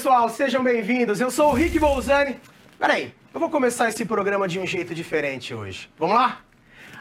pessoal, sejam bem-vindos. Eu sou o Rick Bolzani. Peraí, eu vou começar esse programa de um jeito diferente hoje. Vamos lá?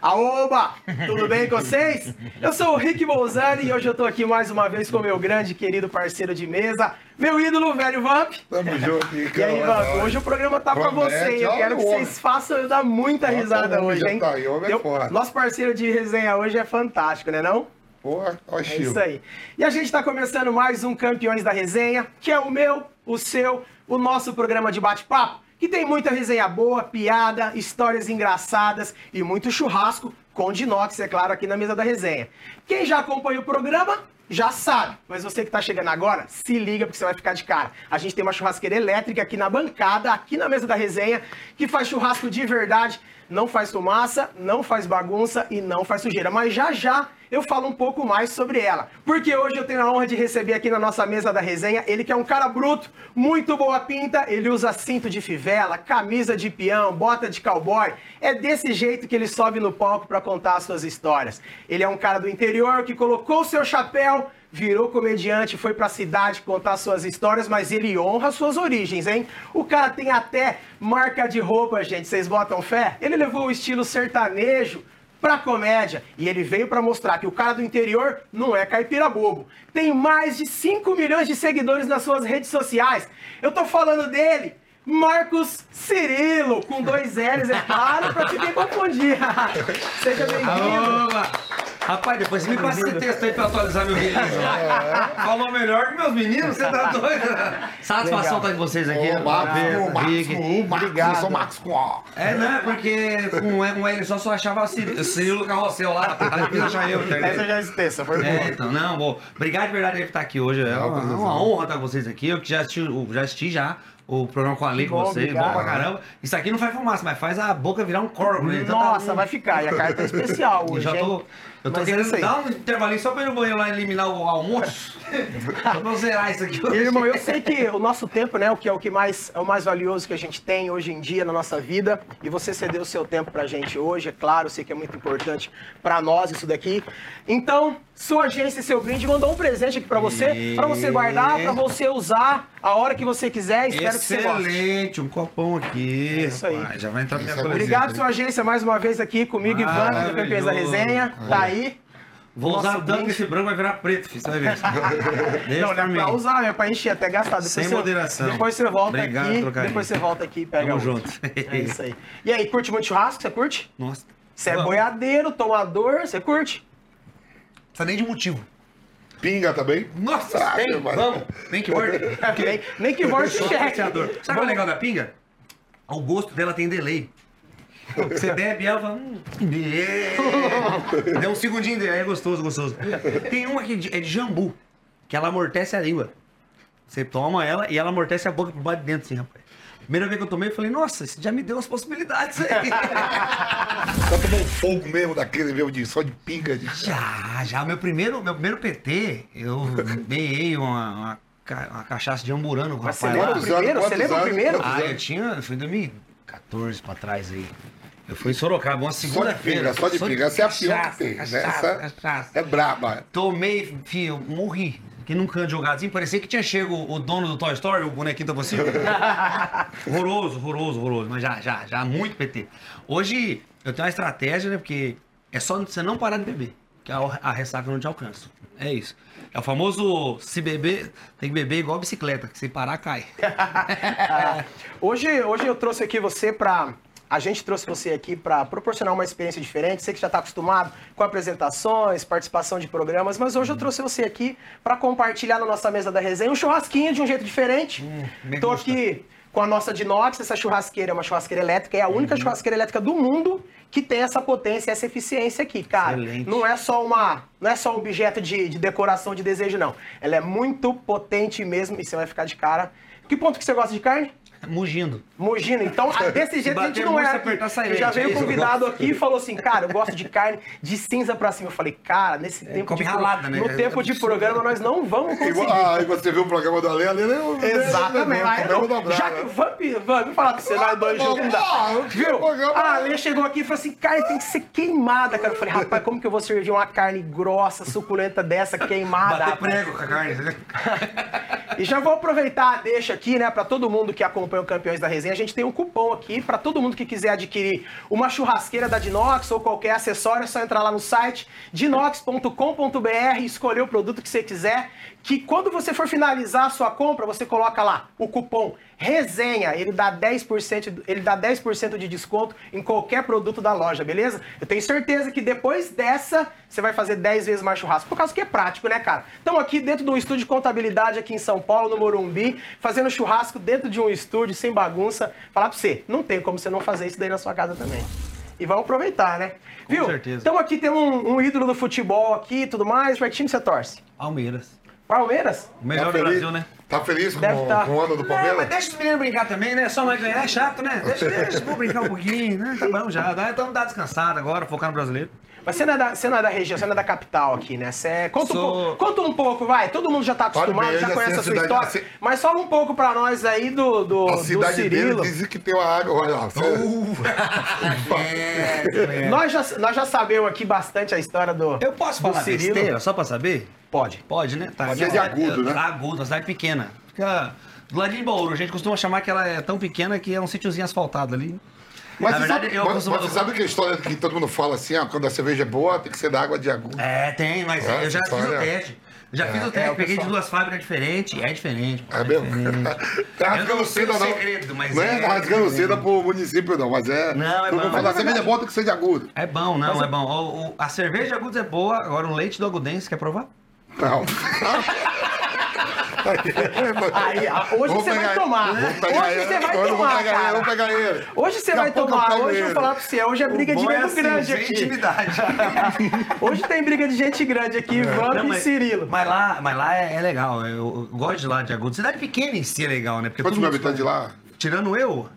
Aoba! Tudo bem com vocês? Eu sou o Rick Bolzani e hoje eu tô aqui mais uma vez com meu grande querido parceiro de mesa, meu ídolo, velho Vamp. Tamo junto, E aí, Vamp, hoje o programa tá pra você? Eu quero que vocês façam eu dar muita risada hoje, hein? tá é. Nosso parceiro de resenha hoje é fantástico, né não? Porra, ó É isso aí. E a gente está começando mais um Campeões da Resenha, que é o meu, o seu, o nosso programa de bate-papo, que tem muita resenha boa, piada, histórias engraçadas e muito churrasco com Dinox, é claro, aqui na mesa da resenha. Quem já acompanha o programa já sabe, mas você que está chegando agora, se liga porque você vai ficar de cara. A gente tem uma churrasqueira elétrica aqui na bancada, aqui na mesa da resenha, que faz churrasco de verdade, não faz fumaça, não faz bagunça e não faz sujeira. Mas já já eu falo um pouco mais sobre ela. Porque hoje eu tenho a honra de receber aqui na nossa mesa da resenha ele que é um cara bruto, muito boa pinta, ele usa cinto de fivela, camisa de peão, bota de cowboy. É desse jeito que ele sobe no palco para contar as suas histórias. Ele é um cara do interior que colocou seu chapéu, virou comediante, foi pra cidade contar suas histórias, mas ele honra suas origens, hein? O cara tem até marca de roupa, gente, vocês botam fé? Ele levou o estilo sertanejo pra comédia e ele veio pra mostrar que o cara do interior não é caipira bobo. Tem mais de 5 milhões de seguidores nas suas redes sociais. Eu tô falando dele. Marcos Cirilo, com dois L's, é claro, pra ninguém confundir. Seja bem-vindo. Rapaz, depois você me passa esse texto aí pra atualizar meu release. Falou melhor que meus meninos, você tá doido? Satisfação estar com vocês aqui. Ô, Marcos, Ver, o Marcos, o Marcos, Obrigado. eu sou Marcos com. É, né? Porque com um L só só achava Cir- Cirilo Carrossel lá, aí depois achar eu. tá? Essa já é extensa, foi É, boa. então, não, bom. Obrigado de verdade por estar aqui hoje. É uma, é uma honra estar com vocês aqui. Eu que já assisti, já assisti já o programa com a Lei com obrigado. bom pra caramba. Isso aqui não faz fumaça, mas faz a boca virar um corvo, né? Então tá- Nossa, vai ficar. E a carta é especial Eu hoje, já tô? Eu tô Mas é querendo dar um intervalinho só pra ir no banheiro lá e eliminar o almoço. Pra eu zerar isso aqui hoje. Irmão, eu sei que o nosso tempo, né, o que é o que mais é o mais valioso que a gente tem hoje em dia na nossa vida, e você cedeu o seu tempo pra gente hoje, é claro, eu sei que é muito importante pra nós isso daqui. Então, sua agência e seu brinde mandou um presente aqui pra você, pra você guardar, pra você usar a hora que você quiser, espero que você goste. Excelente, um copão aqui. É isso aí. rapaz, Já vai entrar na minha é. Obrigado, sua agência, mais uma vez aqui comigo, Ivan, do Campeões da Maravilhoso. Resenha. Tá aí. Vou usar tanto que esse branco vai virar preto, filho, você vai ver. Não, não pra é pra usar, é pra encher, até gastar. Depois Sem você- moderação. Depois você volta Obrigado aqui, depois você volta aqui e pega Tamo outro. junto. É isso aí. E aí, curte muito churrasco? Você curte? Nossa. Você é boiadeiro, tomador, você curte? Precisa nem de motivo. Pinga também? Nossa, Ah, tem, vamos. Tem que morder. nem, nem que Sou cheque. Sabe o é legal da pinga? O gosto dela tem delay. Você bebe ela fala. Hum, é. Deu um segundinho dele, aí é gostoso, gostoso. Tem uma que é de jambu, que ela amortece a língua. Você toma ela e ela amortece a boca por baixo de dentro, assim, rapaz. Primeira vez que eu tomei, eu falei, nossa, isso já me deu as possibilidades aí. Tá tomando fogo mesmo daquele mesmo de só de pinga. De... já, já. Meu primeiro, meu primeiro PT, eu ganhei uma, uma, ca- uma cachaça de amburano com o Mas você rapaz lá. lembra o primeiro? Você lembra o primeiro? Ah, eu tinha. Foi em 2014 pra trás aí. Eu fui em Sorocaba, uma segunda-feira. pinga, só de pinga. Essa é a pior que tem, né? Cachaça, Essa- cachaça. É braba. Tomei, filho, morri. Que nunca tinha jogado assim, parecia que tinha chego o dono do Toy Story, o bonequinho da você. horroroso, horroroso, horroroso. Mas já, já, já, muito PT. Hoje eu tenho uma estratégia, né? Porque é só você não parar de beber. Que a, a ressaca não te alcança. É isso. É o famoso se beber, tem que beber igual bicicleta, que se parar, cai. Hoje, hoje eu trouxe aqui você pra. A gente trouxe você aqui para proporcionar uma experiência diferente. Você que já está acostumado com apresentações, participação de programas, mas hoje eu trouxe você aqui para compartilhar na nossa mesa da resenha um churrasquinho de um jeito diferente. Tô gusta. aqui com a nossa Dinox, essa churrasqueira é uma churrasqueira elétrica, é a única churrasqueira elétrica do mundo que tem essa potência, essa eficiência aqui, cara. Excelente. Não é só uma, não é só um objeto de, de decoração de desejo, não. Ela é muito potente mesmo e você vai ficar de cara. Que ponto que você gosta de carne? Mugindo. Mugindo. Então, desse jeito a gente não é. aqui. Já veio é um convidado aqui e falou assim, cara, eu gosto de carne de cinza pra cima. Eu falei, cara, nesse tempo come de ralada, né? no É tempo de absurdo. programa nós não vamos conseguir. Igual- Ah, aí você viu o programa do Ale, Ale é Exatamente. Não, já né? que vamos, vamos falar pra você, nós dois Ah, ah, tinha Viu? A Ale chegou aqui e falou assim, cara, tem que ser queimada, cara. Eu falei, rapaz, como que eu vou servir uma carne grossa, suculenta dessa, queimada? Bater prego com a carne. E já vou aproveitar, deixa aqui, né, pra todo mundo que acompanha o Campeões da Resenha, a gente tem um cupom aqui pra todo mundo que quiser adquirir uma churrasqueira da Dinox ou qualquer acessório, é só entrar lá no site dinox.com.br, escolher o produto que você quiser, que quando você for finalizar a sua compra, você coloca lá o cupom resenha, ele dá 10%, ele dá 10% de desconto em qualquer produto da loja, beleza? Eu tenho certeza que depois dessa você vai fazer 10 vezes mais churrasco, por causa que é prático, né, cara? Estamos aqui dentro de um estúdio de contabilidade aqui em São Paulo, no Morumbi, fazendo churrasco dentro de um estúdio, sem bagunça. Falar pra você, não tem como você não fazer isso daí na sua casa também. E vamos aproveitar, né? Viu? certeza. Estamos aqui, temos um, um ídolo do futebol aqui e tudo mais. Pra que time você torce? Palmeiras. Palmeiras? O melhor Tá do? Brasil, né? Tá feliz com, Deve tá. com o ano do Não, mas Palmeiras? deixa os meninos brincar também, né? Só nós ganhar é chato, né? Deixa, deixa os meninos brincar um pouquinho, né? Tá bom já. Então dá descansada agora, focar no brasileiro. Mas você não, é da, você não é da região, você não é da capital aqui, né? Você é- conta, um Sou- pouco, conta um pouco, vai. Todo mundo já tá acostumado, já conhece a sua história. assim- Mas fala um pouco pra nós aí do, do, A do cidade dele Cirilo. dizem que tem uma água, olha lá. É, é. Nós, já, nós já sabemos aqui bastante a história do Eu posso do falar Cirilo. besteira, só pra saber? Pode. Pode, né? Tá. Pode ser de agudo, né? Agudo, uma cidade pequena. Fica do ladinho de Bauru. A gente costuma chamar que ela é tão pequena que é um sítiozinho asfaltado ali. Mas, Na você verdade, sabe, eu mas- costumo- mas você sabe que a história que todo mundo fala assim, ó, quando a cerveja é boa, tem que ser da água de agudo. É, tem, mas É, eu já fiz o história- teste. Já fiz o teste, É, o peguei de pessoal- duas fábricas diferentes, é diferente. pô, É mesmo? diferente. Tá Eu rasgando seda, o não. segredo, mas não é é rasgando diferente. seda pro município, não, mas é. Não, é Todo mundo bom. fala, a cerveja é boa, tem que ser de agudo. É bom, não, é bom. O- o- a cerveja de agudos é boa, agora o leite do agudense, quer provar? Não. Aí, ah, hoje Vou você vai tomar. Hoje você vai tomar, cara. eu vou pegar ele. Hoje você vai tomar. Hoje eu vou falar pra você. Hoje é briga de é nego assim, grande aqui. intimidade. Hoje tem briga de gente grande aqui, Vamp Não, e mas- Cirilo. Mas lá, mas lá é, é legal. Eu, gosto de lá de Agudos. Cidade pequena em si é legal, né? Quantos mil habitantes lá? Tirando eu,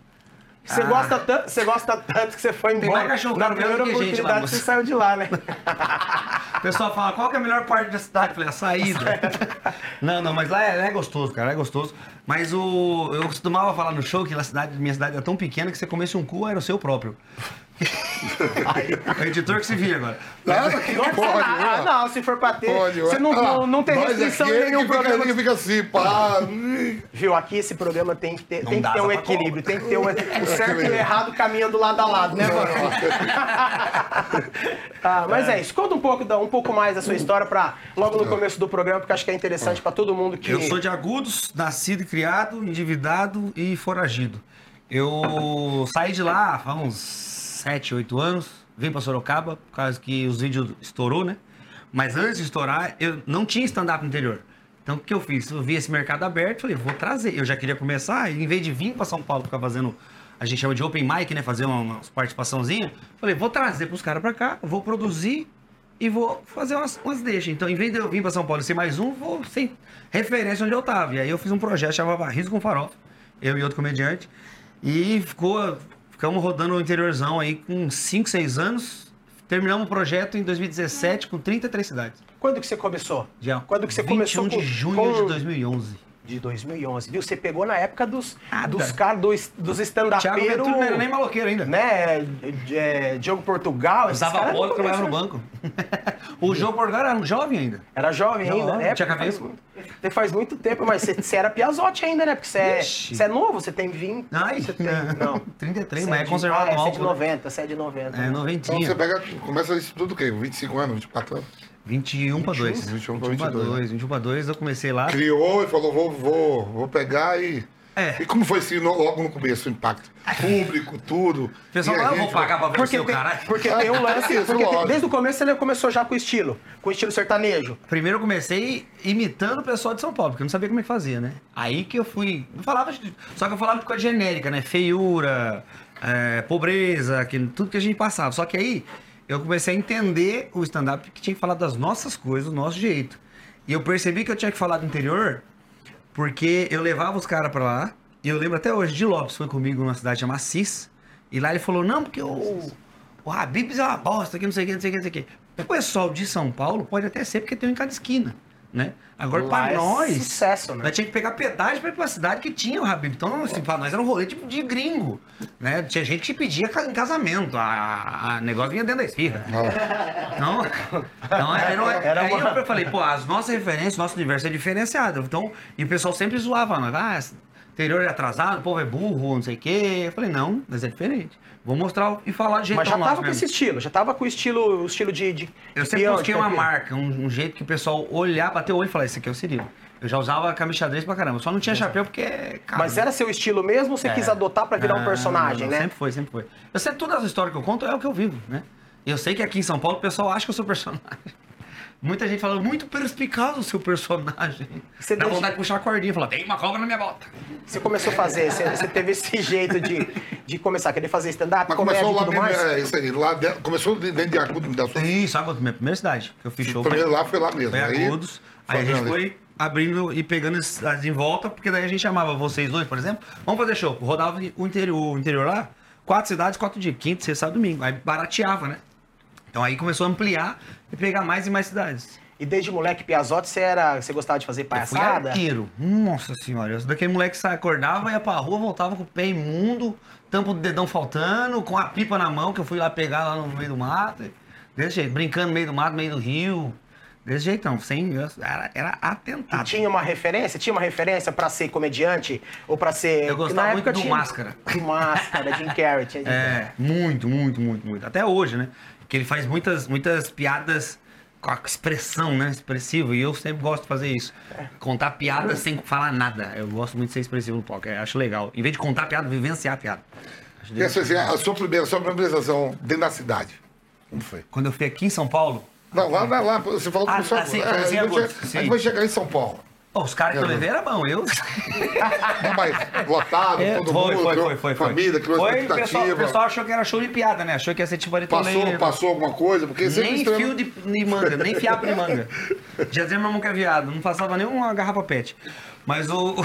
Você Ah. gosta tanto, você gosta tanto que você foi Tem embora. mais cachorro Na primeira gente oportunidade moço. você saiu de lá, né? o pessoal fala, qual que é a melhor parte da cidade? Eu falei, a saída. não, não, mas lá é, é gostoso, cara, é gostoso. Mas o. Eu costumava falar no show que a cidade, minha cidade é tão pequena que você comesse um cu, era o seu próprio. O editor que se vira agora. Nada que Não, pode, ah, não, se for pra ter. Pode, você não, Ah, não, não tem nós restrição em nenhum que fica, programa. ele fica assim, pá. Viu, aqui esse programa tem que ter, Não tem que ter um pra equilíbrio, tem que ter um, o certo e o errado caminhando lado a lado, né, mano? ah, mas é isso. Conta um pouco, um pouco mais da sua história para logo no começo do programa, porque acho que é interessante pra todo mundo que. Eu sou de Agudos, nascido e criado, endividado e foragido. Eu saí de lá há uns 7, 8 anos, vim pra Sorocaba, por causa que os vídeos estourou, né? Mas antes de estourar, eu não tinha stand-up no interior. Então o que eu fiz? Eu vi esse mercado aberto, falei, vou trazer. Eu já queria começar, e em vez de vir pra São Paulo ficar fazendo, a gente chama de open mic, né? Fazer uma, uma participaçãozinha, falei, vou trazer pros caras pra cá, vou produzir e vou fazer umas, umas deixas. Então, em vez de eu vir pra São Paulo e ser mais um, vou sem referência onde eu tava. E aí eu fiz um projeto chamava Riso com Farofa, eu e outro comediante. E ficou, ficamos rodando o interiorzão aí com 5, 6 anos. Terminamos o projeto em 2017 com 33 cidades. Quando que você começou? Já. Quando que você 21 começou de com- junho com- de 2011. De 2011, viu? Você pegou na época dos, Nada. dos caras, dos, dos stand-upeiros, não era nem maloqueiro ainda. né? É, Diogo Portugal, Usava polo e trabalhava no banco. o João Portugal era jovem ainda. Era jovem Jovem, ainda, né? tinha Faz cabelo. muito- Faz muito tempo, mas você, você era piazote ainda, né? Porque você é, você é novo, você tem 20. Ai, você tem, não. não. 33, Você mas é conservado ah, é, no você é de álcool, né? 90, você é de 90. É, Então noventinha. você pega, começa isso tudo o quê? 25 anos, 24 anos? 21 para 2. 21 pra 21 para 22, 2. 21 para 2, eu comecei lá. Criou e falou, vou, vou, vou pegar e... É. E como foi assim, logo no começo, o impacto? Público, tudo. O pessoal a fala, eu vou pagar pra ver o Porque, seu tem, caralho. porque tem um lance, Isso, porque tem- desde o começo ele começou já com o estilo, com o estilo sertanejo. Primeiro eu comecei imitando o pessoal de São Paulo, porque eu não sabia como é que fazia, né? Aí que eu fui. Eu falava. Só que eu falava de coisa genérica, né? Feiura, é, pobreza, que, tudo que a gente passava. Só que aí eu comecei a entender o stand-up que tinha que falar das nossas coisas, do nosso jeito. E eu percebi que eu tinha que falar do interior, porque eu levava os caras pra lá, E eu lembro até hoje, de Lopes foi comigo numa cidade chamada Cis. E lá ele falou, não, porque o, o Habibs é uma bosta, que não sei o que, não sei o que, não sei o que. O pessoal de São Paulo pode até ser porque tem um em cada esquina, né? Agora, é nós, sucesso, né? nós tinha que pegar pedágio pra ir pra cidade que tinha o Habib. Então, assim, pra nós era um rolê tipo de gringo, né? Tinha gente que pedia em casamento, a, a negócio vinha dentro da esfirra. Então, então era, Era aí uma- eu falei, pô, as nossas referências, nosso universo é diferenciado. Então, e o pessoal sempre zoava, nós, ah, interior é atrasado, o povo é burro, não sei o quê. Eu falei, não, mas é diferente. Vou mostrar e falar de jeito Mas já tava com esse estilo, já tava com o estilo, o estilo de, de Eu sempre busquei uma marca, um, um jeito que o pessoal olhar, bater o olho e falar, esse aqui é o Cirilo. Eu já usava camisa xadrez pra caramba, só não tinha chapéu porque é. Mas era seu estilo mesmo ou você quis adotar pra virar um Não, personagem, né? Sempre foi, sempre foi. Eu sempre, todas as histórias que eu conto é o que eu vivo, né? Eu sei que aqui em São Paulo o pessoal acha que eu sou personagem. Muita gente fala, muito perspicaz o seu personagem. Você Dá deixa- vontade de puxar a cordinha e falar, tem uma cobra na minha bota. Você começou a fazer, você, você teve esse jeito de, de começar a querer fazer stand-up, comédia começou lá tudo mesmo, mais? é isso aí. Lá dentro, começou dentro de Agudo, da sua Sim, sabe a minha primeira cidade que eu fiz show? Primeiro foi- lá foi lá mesmo. Foi aí, agudos. Aí a gente ali. foi abrindo e pegando as em volta, porque daí a gente chamava vocês dois, por exemplo, vamos fazer show. Rodava o interior, o interior lá, quatro cidades, quatro dias, quinto, sexta, sábado, domingo. Aí barateava, né? Então aí começou a ampliar e pegar mais e mais cidades. E desde moleque Piazote, você era, você gostava de fazer Eu fui palhaçada? arqueiro. Nossa senhora. Daquele moleque que acordava, ia pra rua, voltava com o pé imundo, tampa do dedão faltando, com a pipa na mão, que eu fui lá pegar lá no meio do mato. Desse jeito, brincando no meio do mato, no meio do rio. Desse jeitão, sem. Era, era E atentado. tinha uma referência? Tinha uma referência pra ser comediante? Ou pra ser... Eu gostava muito do tinha- Máscara. Do Máscara, Jim Carrey. Tinha Jim Carrey. É, muito, muito, muito, muito. Até hoje, né? Que ele faz muitas, muitas piadas com a expressão, né? Expressiva. E eu sempre gosto de fazer isso. Contar piadas sem falar nada. Eu gosto muito de ser expressivo no palco. Eu acho legal. Em vez de contar piada, vivenciar a piada. Acho essa, assim, a sua primeira, a sua primeira apresentação dentro da cidade. Como foi? Quando eu fui aqui em São Paulo, Não, lá, lá, lá você falou Ah, que começou ah, sim, é, a, gente agora, vai, che- sim. a gente vai chegar em São Paulo. Ó, os caras que eu levei era bom. Eu. Não, mas lotado, É, todo foi, mundo, foi, foi, foi, família, criou Foi, o pessoal, expectativa. o pessoal achou que era show de piada, né? Achou que ia ser tipo Ari Passou, Toledo. passou alguma coisa, porque Nem estranho- fio de, de manga, nem fiapo de manga. Já dizia meu irmão que é viado, não passava nem uma garrafa pet. Mas o.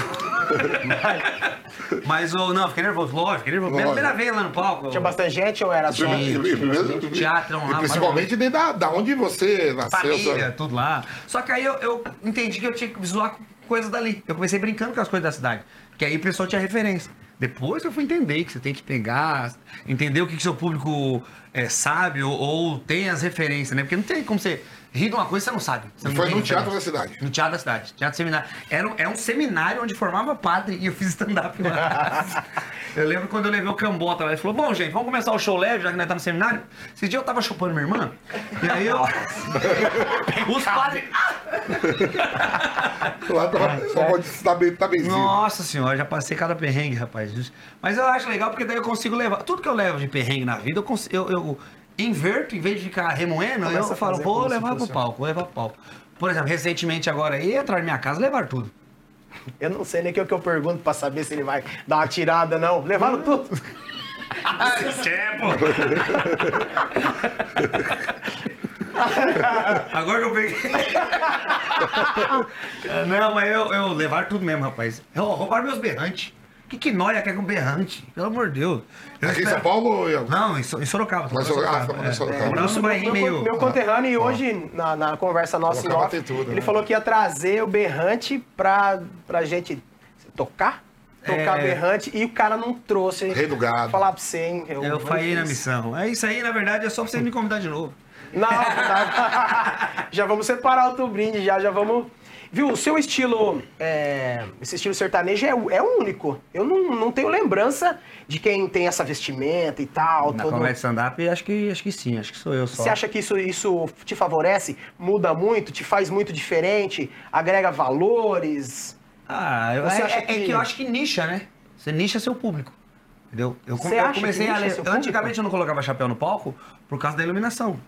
mas o. Não, fiquei nervoso, lógico, fiquei nervoso. Lógico. primeira vez lá no palco. Tinha bastante gente ou era só... E primeiro- Teatrão lá, principalmente dentro da, da onde você nasceu. família, sabe? tudo lá. Só que aí eu, eu entendi que eu tinha que zoar com coisas dali. Eu comecei brincando com as coisas da cidade. Que aí o pessoal tinha referência. Depois eu fui entender que você tem que pegar, entender o que, que seu público é, sabe ou, ou tem as referências, né? Porque não tem como você rir de uma coisa que você não sabe. Você não foi no Teatro da. Cidade. No Teatro da Cidade. Teatro Seminário. Era, um- é um seminário onde formava padre e eu fiz stand-up lá. eu lembro quando eu levei o Cambota lá. Ele falou: Bom, gente, vamos começar o show leve, já que nós tá no seminário. Esse dia eu tava chupando minha irmã. E aí eu. Os padres. Lá tá, só pode estar bem, tá benzinho. Nossa senhora, já passei cada perrengue, rapaz. Mas eu acho legal porque daí eu consigo levar. Tudo que eu levo de perrengue na vida, eu, cons- eu, eu inverto, em vez de ficar remoendo, Começa eu falo, vou levar pro palco, vou levar pro palco. Por exemplo, recentemente agora aí, entrar na minha casa, levar tudo. Eu não sei nem o que eu- que eu pergunto pra saber se ele vai dar uma tirada, não. Levaram tudo. Agora que eu peguei. Não, mas eu, eu levar tudo mesmo, rapaz. Eu, roubaram meus berrantes. Que que nóia quer com berrante? Pelo amor de Deus. Eu Aqui em espero- São Paulo ou em- Não, em, So- em Sorocaba. Mas Sorocaba, Sorocaba, é. Sorocaba. Morava num bairrinho meu, meio... meu conterrâneo, e hoje, na, na conversa nossa em off, tem tudo, ele né? falou que ia trazer o berrante pra, pra gente tocar. Tocar É. berrante e o cara não trouxe. Rei do gado. Falar pra você, hein? Eu, Eu falhei na missão. É isso aí, na verdade, é só pra você me convidar de novo. Não, tá. já vamos separar outro brinde, já, já vamos. Viu, o seu estilo, é, esse estilo sertanejo é, é único. Eu não, não tenho lembrança de quem tem essa vestimenta e tal. Na todo- comédia stand-up, acho que, acho que sim, acho que sou eu só. Você acha que isso, isso te favorece? Muda muito? Te faz muito diferente? Agrega valores? Ah, eu, Você é, acha é que- que eu acho que nicha, né? Você nicha seu público. Entendeu? Eu, eu comecei a público? Antigamente eu não colocava chapéu no palco por causa da iluminação.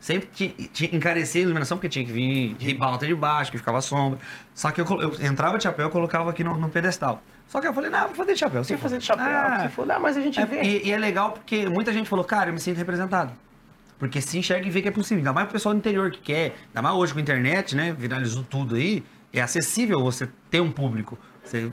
Sempre ti- ti- encarecia a iluminação porque tinha que vir de ribalta de baixo, que ficava sombra. Só que eu, eu entrava de chapéu e colocava aqui no, no pedestal. Só que eu falei, não, vou fazer de chapéu. Você fazer de chapéu, Ah, se for, ah, mas a gente é, vê. e, e é legal porque muita gente falou, cara, eu me sinto representado. Porque se enxerga e vê que é possível. Ainda mais o pessoal do interior que quer. Ainda mais hoje com a internet, né? Viralizou tudo aí. É acessível você ter um público. Você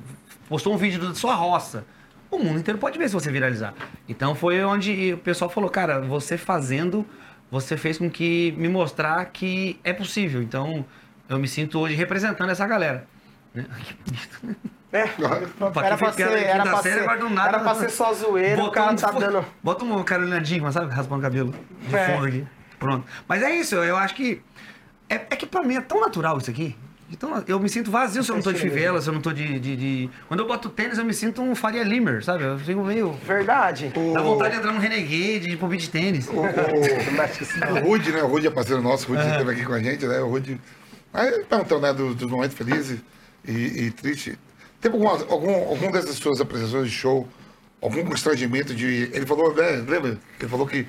postou um vídeo da sua roça. O mundo inteiro pode ver se você viralizar. Então foi onde o pessoal falou, cara, você fazendo, você fez com que me mostrar que é possível. Então eu me sinto hoje representando essa galera. né? Que bonito, né? É, Pra era pra ser, era pra ser, era pra ser só zoeira, o Bota cara um- tá dando... Bota uma Carolina Dickman, sabe? Raspando o cabelo de É. fundo aqui. Pronto. Mas é isso, eu acho que. É, é que pra mim é tão natural isso aqui. Então eu me sinto vazio se eu não tô de fivela, se eu não tô de, de- de- Quando eu boto tênis, eu me sinto um Faria Limer, sabe? Eu fico meio. Verdade. Dá vontade de entrar no Renegade, de pro beat tênis. O, o, o Rude, né? O Rude é parceiro nosso, o Rude esteve aqui com a gente, né? O Rude. Aí perguntando, né, dos, dos momentos felizes e, e tristes. Teve alguma, algum, algum dessas suas apresentações de show, algum constrangimento de. Ele falou, né? Lembra? Ele falou que,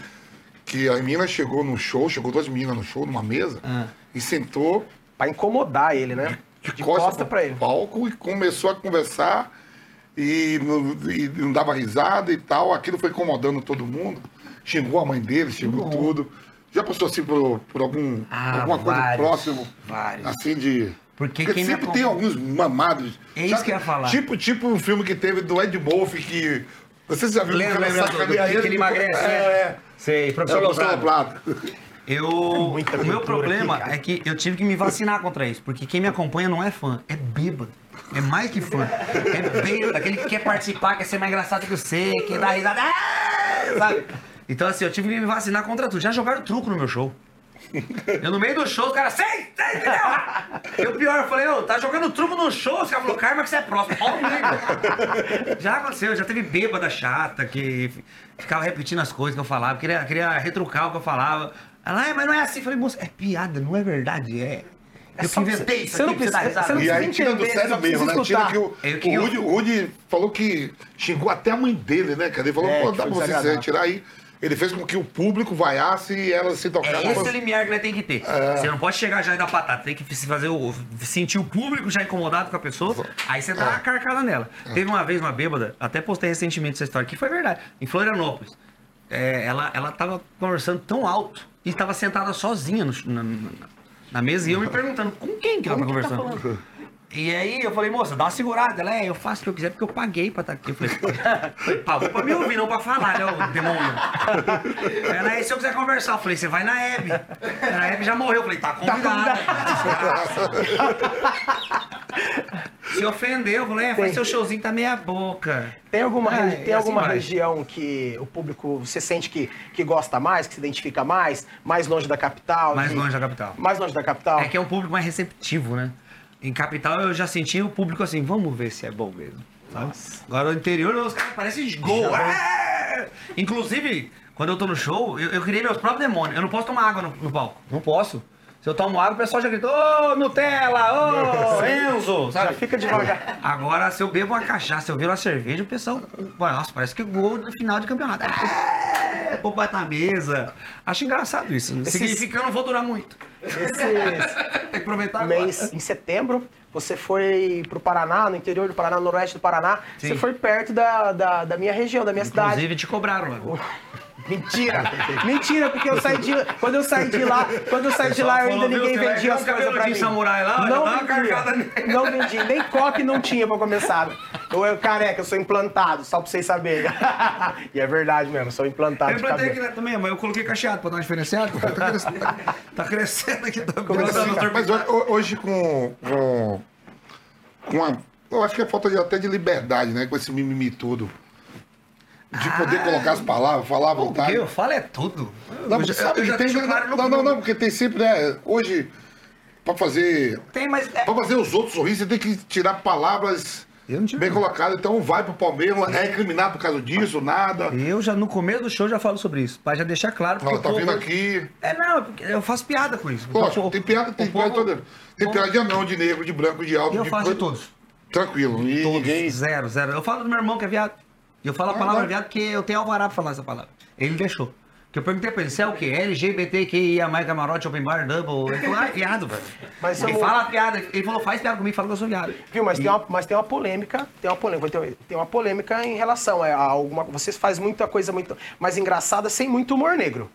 que a menina chegou no show, chegou duas meninas no show, numa mesa, Ah. e sentou Pra incomodar ele, né? de, De costa, costa pra pro ele. palco e começou a conversar e não, e não dava risada e tal. Aquilo foi incomodando todo mundo. Xingou a mãe dele, xingou tudo. Já passou assim por, por algum, Ah, alguma coisa vários, próximo? vários. Assim de. Porque quem me sempre tem alguns mamados. É isso Sabe? que eu ia falar. Tipo, tipo um filme que teve do Ed Murphy que. Você já viu Lembra, lembra do- do que ele- emagrece, É, né? é. Sei, É professor. Plata. Eu, muita o meu problema aqui, cara. é que eu tive que me vacinar contra isso, porque quem me acompanha não é fã, é bêbado. É mais que fã. É bêbado, aquele que quer participar, quer ser mais engraçado que você, quer dar risada. "Ah!" Sabe? Então, assim, eu tive que me vacinar contra tudo. Já jogaram truco no meu show. Eu no meio do show, os caras, sei, sei, entendeu? E o pior, eu falei, ô, tá jogando truco no show, os caras falaram, Karma, que você é próximo, ó. Já aconteceu, já teve bêbada chata que ficava repetindo as coisas que eu falava, queria, queria retrucar o que eu falava. Ela, é, mas não é assim. Eu falei, moça, é piada, não é verdade, é. eu que só pra inventei você- isso você não você precisa- você não E aí precisa tira do sério precisa mesmo, né? Tira que o, Eu que o, eu- Rudy, o Rudy falou que xingou até a mãe dele, né, cara? Ele falou, É, pô, que dá pra você tirar aí. Ele fez com que o público vaiasse e ela se tocasse. É esse o limiar que nós tem que ter. Você não pode chegar já e dar patata. Tem que se fazer o. sentir o público já incomodado com a pessoa. Aí você dá uma carcada nela. Teve uma vez uma bêbada, até postei recentemente essa história, que foi verdade. Em Florianópolis. É, ela, ela tava conversando tão alto e estava sentada sozinha no- na, na- mesa e eu me perguntando com quem que ela tá conversando. E aí eu falei, moça, dá uma segurada. Ela, é, eu faço o que eu quiser porque eu paguei pra estar aqui. Eu falei, pagou pra me ouvir, não pra falar, né, o demônio. Ela, aí, se eu quiser conversar, eu falei, você vai na Hebe. A Hebe já morreu. Eu falei, tá convidada. Se ofendeu, eu falei, é, faz seu showzinho tá meia boca. Tem alguma, Ah, tem assim alguma vai. região que o público você sente que, que gosta mais, que se identifica mais, mais longe da capital? Mais de- longe da capital. Mais longe da capital? É que é um público mais receptivo, né? Em capital eu já senti o público assim, vamos ver se é bom mesmo. sabe? Agora no interior os caras parecem gol. É! Inclusive, quando eu tô no show, eu, eu criei meus próprios demônios. Eu não posso tomar água no, no palco. Não posso. Se eu tomo água, o pessoal já grita, ô Nutella, ô Enzo, Já sabe? fica devagar. Agora, se eu bebo uma cachaça, eu viro uma cerveja, o pessoal. Nossa, parece que é gol no final de campeonato. É, bate na mesa. Acho engraçado isso. Significa que eu não vou durar muito. Esse Tem que aproveitar agora. mês, em setembro, você foi pro Paraná, no interior do Paraná, no noroeste do Paraná. Sim. Você foi perto da, da, da minha região, da minha cidade. Inclusive, te cobraram lá. Mentira! Mentira, porque eu saí de quando eu saí de lá, quando eu saí de lá, eu ainda ninguém vendia as coisas pra mim. samurai lá, não vendia, não vendi, nem coque não tinha pra começar. Eu, eu careca, eu sou implantado, só pra vocês saberem. e é verdade mesmo, sou implantado Eu de plantei cabelo. aqui né, também, mas eu coloquei cacheado pra dar uma diferenciada. Tá crescendo, tá crescendo aqui. Tá Começou botando a no Mas hoje com, com, com a, eu acho que é falta de, até de liberdade, né? Com esse mimimi todo. De poder colocar as palavras, falar à O que vontade. eu falo é tudo. Não, porque sabe eu tem, no não, não, não, porque tem sempre, né? Hoje, pra fazer, Tem, mas... é- pra fazer os outros sorrir, você tem que tirar palavras não bem não. colocadas. Então vai pro Palmeiras, é incriminado por causa disso, nada. Eu já, no começo do show, já falo sobre isso. Pra já deixar claro. Ela o tá povo- vindo aqui. É, não, porque eu faço piada com isso. Lógico, O- tem piada, tem o piada povo- toda. Tem o- piada de anão, de negro, de branco, de alto. Eu de faço de todos. Tranquilo. E ninguém. Zero, zero. Eu falo do meu irmão que é viado. E eu falo a Ah, palavra vai. viado porque eu tenho alvará pra falar essa palavra. Ele deixou. Que eu perguntei pra ele, você é o quê? LGBTQIA, mais camarote, open bar, double. Ele falou, ah, é viado, velho. Mas ele eu- fala piada. Ele falou, faz piada comigo, fala que eu sou viado. Viu, mas, tem uma, mas tem uma polêmica, tem uma polêmica, tem, tem uma polêmica em relação a alguma. Vocês fazem muita coisa muito mais engraçada sem muito humor negro.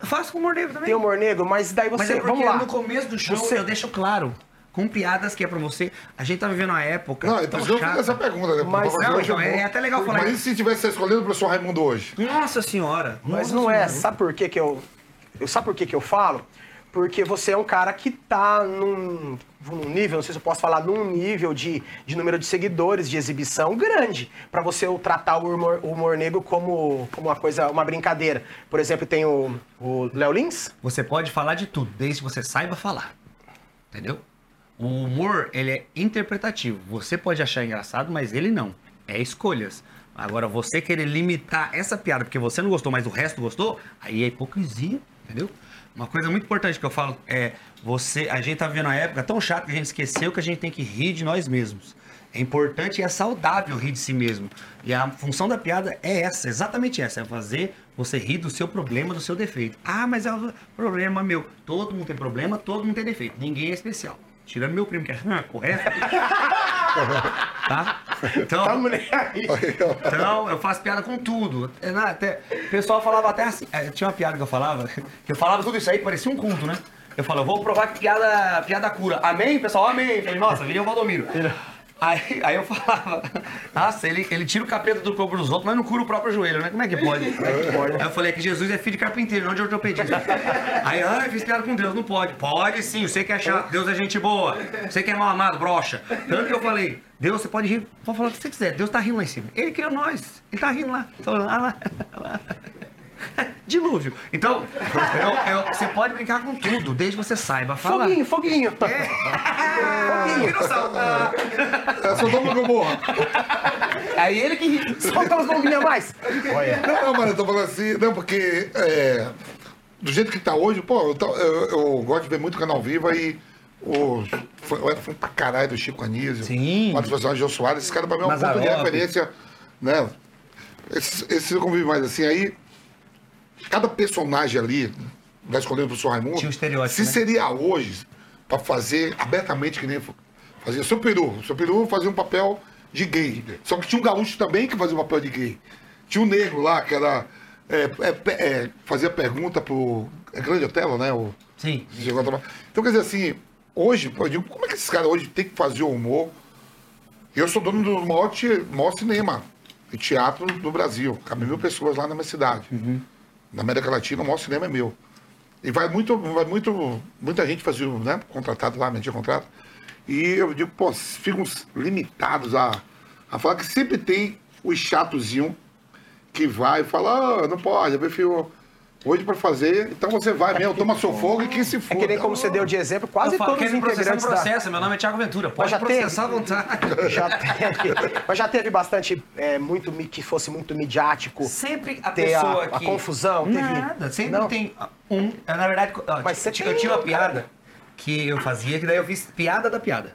Eu faço com humor negro também. Tem humor negro, mas daí Mas você. é porque vamos lá. no começo do show Você- eu deixo claro. Com piadas que é pra você. A gente tá vivendo uma época. Não, é tão por isso que eu fiz chata. essa pergunta, né? Mas não, então, é- é até legal falar Mas e isso. se tivesse escolhido o professor Raimundo hoje? Nossa senhora. Mas Nossa não é. Senhora. Sabe por que que eu... eu- Sabe por que que eu falo? Porque você é um cara que tá num, num nível, não sei se eu posso falar, num nível de, de número de seguidores, de exibição grande, pra você tratar o humor, o humor negro como, como uma coisa, uma brincadeira. Por exemplo, tem o o Léo Lins, Você pode falar de tudo, desde que você saiba falar. Entendeu? O humor, ele é interpretativo. Você pode achar engraçado, mas ele não. É escolhas. Agora, você querer limitar essa piada porque você não gostou, mas o resto gostou, aí é hipocrisia, entendeu? Uma coisa muito importante que eu falo é, você, a gente tá vivendo uma época tão chata que a gente esqueceu que a gente tem que rir de nós mesmos. É importante e é saudável rir de si mesmo. E a função da piada é essa, exatamente essa, é fazer você rir do seu problema, do seu defeito. Ah, mas é um problema meu. Todo mundo tem problema, todo mundo tem defeito. Ninguém é especial. Tirando meu primo, que é correto. tá? Então, tá aí. então, eu faço piada com tudo. É, na- até- o pessoal falava até assim. é, Tinha uma piada que eu falava, que eu falava tudo isso aí, parecia um culto, né? Eu falo, eu vou provar que piada, piada cura. Amém, pessoal? Amém. Eu falei, nossa, virei o Valdomiro. Aí, aí eu falava, nossa, ele, ele tira o capeta do corpo dos outros, mas não cura o próprio joelho, né? Como é que pode? Aí eu falei que Jesus é filho de carpinteiro, não de ortopedista. Aí, ai, fiz piada com Deus, não pode. Pode sim, você que é chato, Deus é gente boa. Você que é mal amado, brocha. Tanto que eu falei, Deus, você pode rir, pode falar o que você quiser, Deus tá rindo lá em cima. Ele criou nós, ele tá rindo lá. Tô ah lá, lá. Dilúvio. Então, eu- eu- você pode brincar com tudo, desde que você saiba falar. Foguinho, foguinho. Foguinho. É só doma Gomorra. Aí ele que. Solta umas bombinhas a mais. Não, não, mano, eu tô falando assim, não, porque é, do jeito que tá hoje, pô, eu, tô- eu- eu gosto de ver muito Canal Viva e o, foi, eu era fã pra caralho do Chico Anísio. Sim. O Matheus personagens Jô Soares, esse cara pra mim é um ponto de referência, né? Esse, esse eu mais assim, aí cada personagem ali, da escolhendo pro professor Raimundo, Tinha um estereótipo, se né? seria hoje pra fazer abertamente que nem fazia o seu peru. O seu peru fazia um papel de gay. Só que tinha um gaúcho também que fazia um papel de gay. Tinha um negro lá que era. é, é, é, fazia pergunta pro. É Grande Otelo, né? O, Sim. Então, quer dizer assim, hoje, eu digo, como é que esses caras hoje têm que fazer o humor? Eu sou dono do maior, maior cinema e teatro do Brasil. Cabe mil pessoas lá na minha cidade. Na América Latina, o maior cinema é meu. E vai muito, vai muito, muita gente fazer, né? Contratado lá, media contrato. E eu digo, pô, ficam limitados a, a falar que sempre tem o chatozinho que vai e fala, ah, não pode, eu prefiro hoje pra fazer, então você vai mesmo, toma seu fogo e quem se É for. que nem como você deu de exemplo, quase todos os integrantes da... processa. Meu nome é Thiago Ventura. Pode já teve? processar à vontade. Já teve, mas já teve bastante, é, muito, que fosse muito midiático. Sempre a a- pessoa a que... confusão, teve- Nada, sempre Não? tem um... é, Na verdade, Mas você eu tinha uma um, piada que eu fazia, que daí eu fiz piada da piada.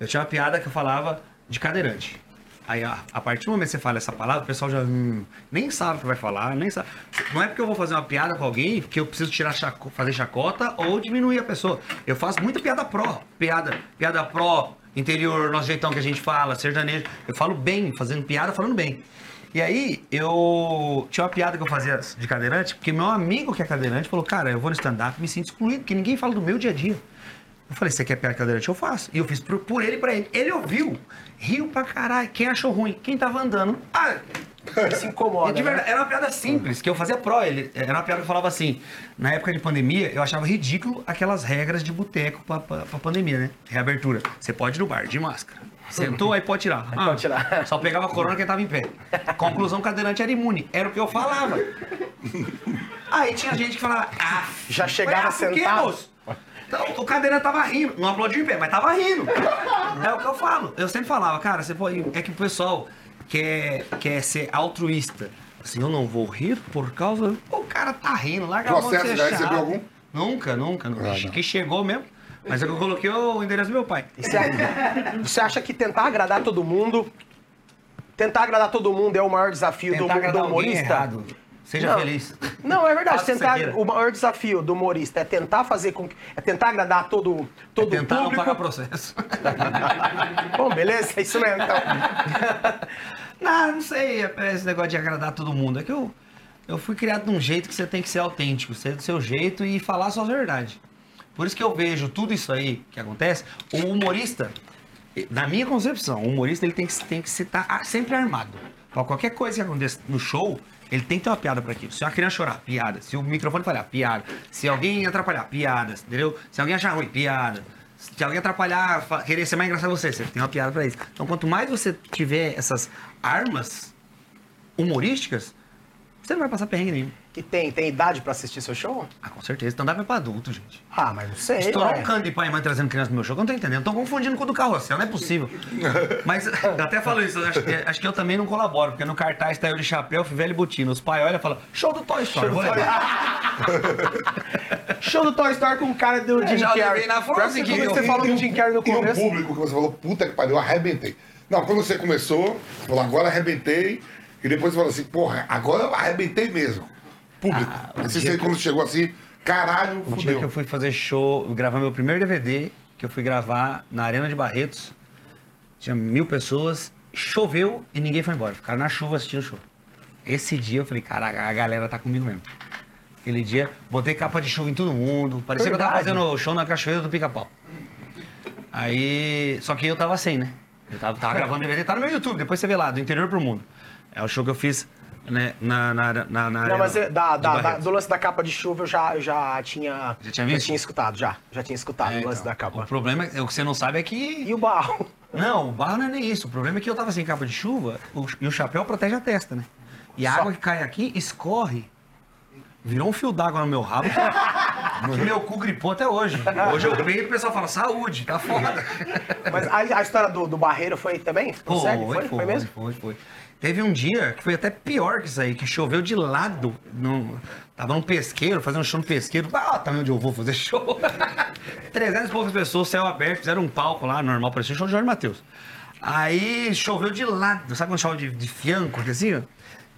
Eu tinha uma piada que eu falava de cadeirante. Aí, a, a partir do momento que você fala essa palavra, o pessoal já hum, nem sabe o que vai falar, nem sabe. Não é porque eu vou fazer uma piada com alguém que eu preciso tirar chaco- fazer chacota ou diminuir a pessoa. Eu faço muita piada pró, piada, piada pró, interior, nosso jeitão que a gente fala, sertanejo. Eu falo bem, fazendo piada, falando bem. E aí, eu tinha uma piada que eu fazia de cadeirante, porque meu amigo que é cadeirante falou, cara, eu vou no stand-up, me sinto excluído, porque ninguém fala do meu dia a dia. Eu falei, você quer piada de cadeirante? Eu faço. E eu fiz por, por ele e pra ele. Ele ouviu, riu pra caralho. Quem achou ruim? Quem tava andando. Ah, Se incomoda. e de né? verdade, era uma piada simples, que eu fazia pró. Ele, era uma piada que eu falava assim, na época de pandemia, eu achava ridículo aquelas regras de boteco pra, pra, pra pandemia, né? Reabertura. Você pode ir no bar, de máscara. Sentou, aí pode tirar. Ah, pode tirar. Só pegava corona quem tava em pé. Conclusão, cadeirante era imune. Era o que eu falava. Aí tinha gente que falava, ah, Já chegava ah, por quê, sentado? moço? Então, o cadeirante tava rindo, não aplaudiu em pé, mas tava rindo. É o que eu falo. Eu sempre falava, cara, você pode. É que o pessoal quer, quer ser altruísta. Assim, eu não vou rir por causa. O cara tá rindo, larga a mão ser já chato. recebeu algum? Nunca, nunca. nunca. Ah, que chegou mesmo. Mas é que eu coloquei o endereço do meu pai. Você, você acha que tentar agradar todo mundo, tentar agradar todo mundo é o maior desafio do, Tentar do agradar alguém humorista? Seja Não. feliz. Não, é verdade. Tentar, o maior desafio do humorista é tentar fazer com que. É tentar agradar todo, todo Tentar o não público. pagar processo. Bom, beleza, é isso mesmo. Então. não, não sei. é Esse negócio de agradar todo mundo. É que eu, eu fui criado de um jeito que você tem que ser autêntico, ser do seu jeito e falar a sua verdade. Por isso que eu vejo tudo isso aí que acontece. O humorista, na minha concepção, o humorista ele tem que, tem que estar sempre armado. Pra qualquer coisa que aconteça no show, ele tem que ter uma piada para aquilo. Se uma criança chorar, piada. Se o microfone falhar, piada. Se alguém atrapalhar, piada. Entendeu? Se alguém achar ruim, piada. Se alguém atrapalhar, querer ser mais engraçado você, você tem uma piada pra isso. Então, quanto mais você tiver essas armas humorísticas, você não vai passar perrengue nenhum. E tem, tem idade pra assistir seu show? Ah, com certeza. Então dá pra adulto, gente. Ah, mas não sei. Estourar ué. um canto de pai e mãe trazendo criança no meu show, que eu não tô entendendo. Estão confundindo com o do carrossel, não é possível. Mas eu até falo isso, acho, que- acho que eu também não colaboro, porque no cartaz tá eu de chapéu, velho e botina. Os pais olham e falam, show do Toy Story, vou levar. Show do Toy Story com o cara do Jim já Carrey. na força que que você fala do Jim Carrey no E o começo. público que você falou, puta que pariu, eu arrebentei. Não, quando você começou, você falou, agora arrebentei. E depois você falou assim, porra, agora eu arrebentei mesmo. Público. Ah, o dia você, que- quando chegou assim, caralho, O dia que eu fui fazer show, gravar meu primeiro DVD, que eu fui gravar na Arena de Barretos, tinha mil pessoas, choveu e ninguém foi embora. Ficaram na chuva assistindo o show. Esse dia eu falei, cara, a galera tá comigo mesmo. Aquele dia, botei capa de chuva em todo mundo. Parecia que eu tava fazendo show na cachoeira do pica-pau. Aí. Só que eu tava sem, né? Eu tava, tava gravando DVD, tá no meu YouTube, depois você vê lá, do interior pro mundo. É o show que eu fiz né, na, na, na, na Não, mas é- da, da- da- do lance da capa de chuva eu já, eu já tinha. Já tinha visto? escutado, já. Já tinha escutado É, o lance então, da capa. O problema é o que você não sabe é que. E o barro? Não, o barro não é nem isso. O problema é que eu tava sem capa de chuva o- e o chapéu protege a testa, né? E a Só- água que cai aqui escorre. Virou um fio d'água no meu rabo. que meu cu gripou até hoje. Hoje eu vejo e o pessoal fala, saúde, tá foda. Mas a, a história do, do barreiro foi também? Foi, Consegue? Foi, foi, mesmo? Foi, foi. Teve um dia que foi até pior que isso aí, que choveu de lado. No, tava num pesqueiro, fazendo show no pesqueiro. Ah, tá onde eu vou fazer show. 300 e poucas pessoas, céu aberto, fizeram um palco lá, normal, parecia um show de Jorge Matheus. Aí choveu de lado, sabe quando chove de, de fianco, assim?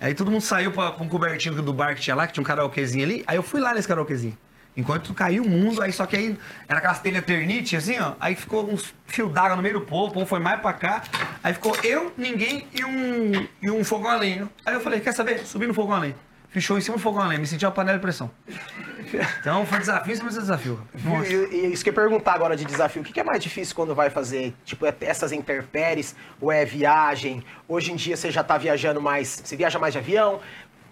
Aí todo mundo saiu pra, pra um cobertinho do bar que tinha lá, que tinha um karaokezinho ali. Aí eu fui lá nesse karaokezinho. Enquanto caiu o mundo, aí só que aí era aquelas telhas Ternite, assim, ó. Aí ficou uns fios d'água no meio do povo, o povo foi mais pra cá. Aí ficou eu, ninguém e um, e um fogão a lenha. Aí eu falei, quer saber? Subi no fogão a lenha. Fechou em cima do fogão a lenha, me senti uma panela de pressão. Então foi desafio em cima de desafio. E, e isso que eu ia perguntar agora de desafio, o que que é mais difícil quando vai fazer, tipo, é essas intempéries, ou é viagem? Hoje em dia você já tá viajando mais, você viaja mais de avião?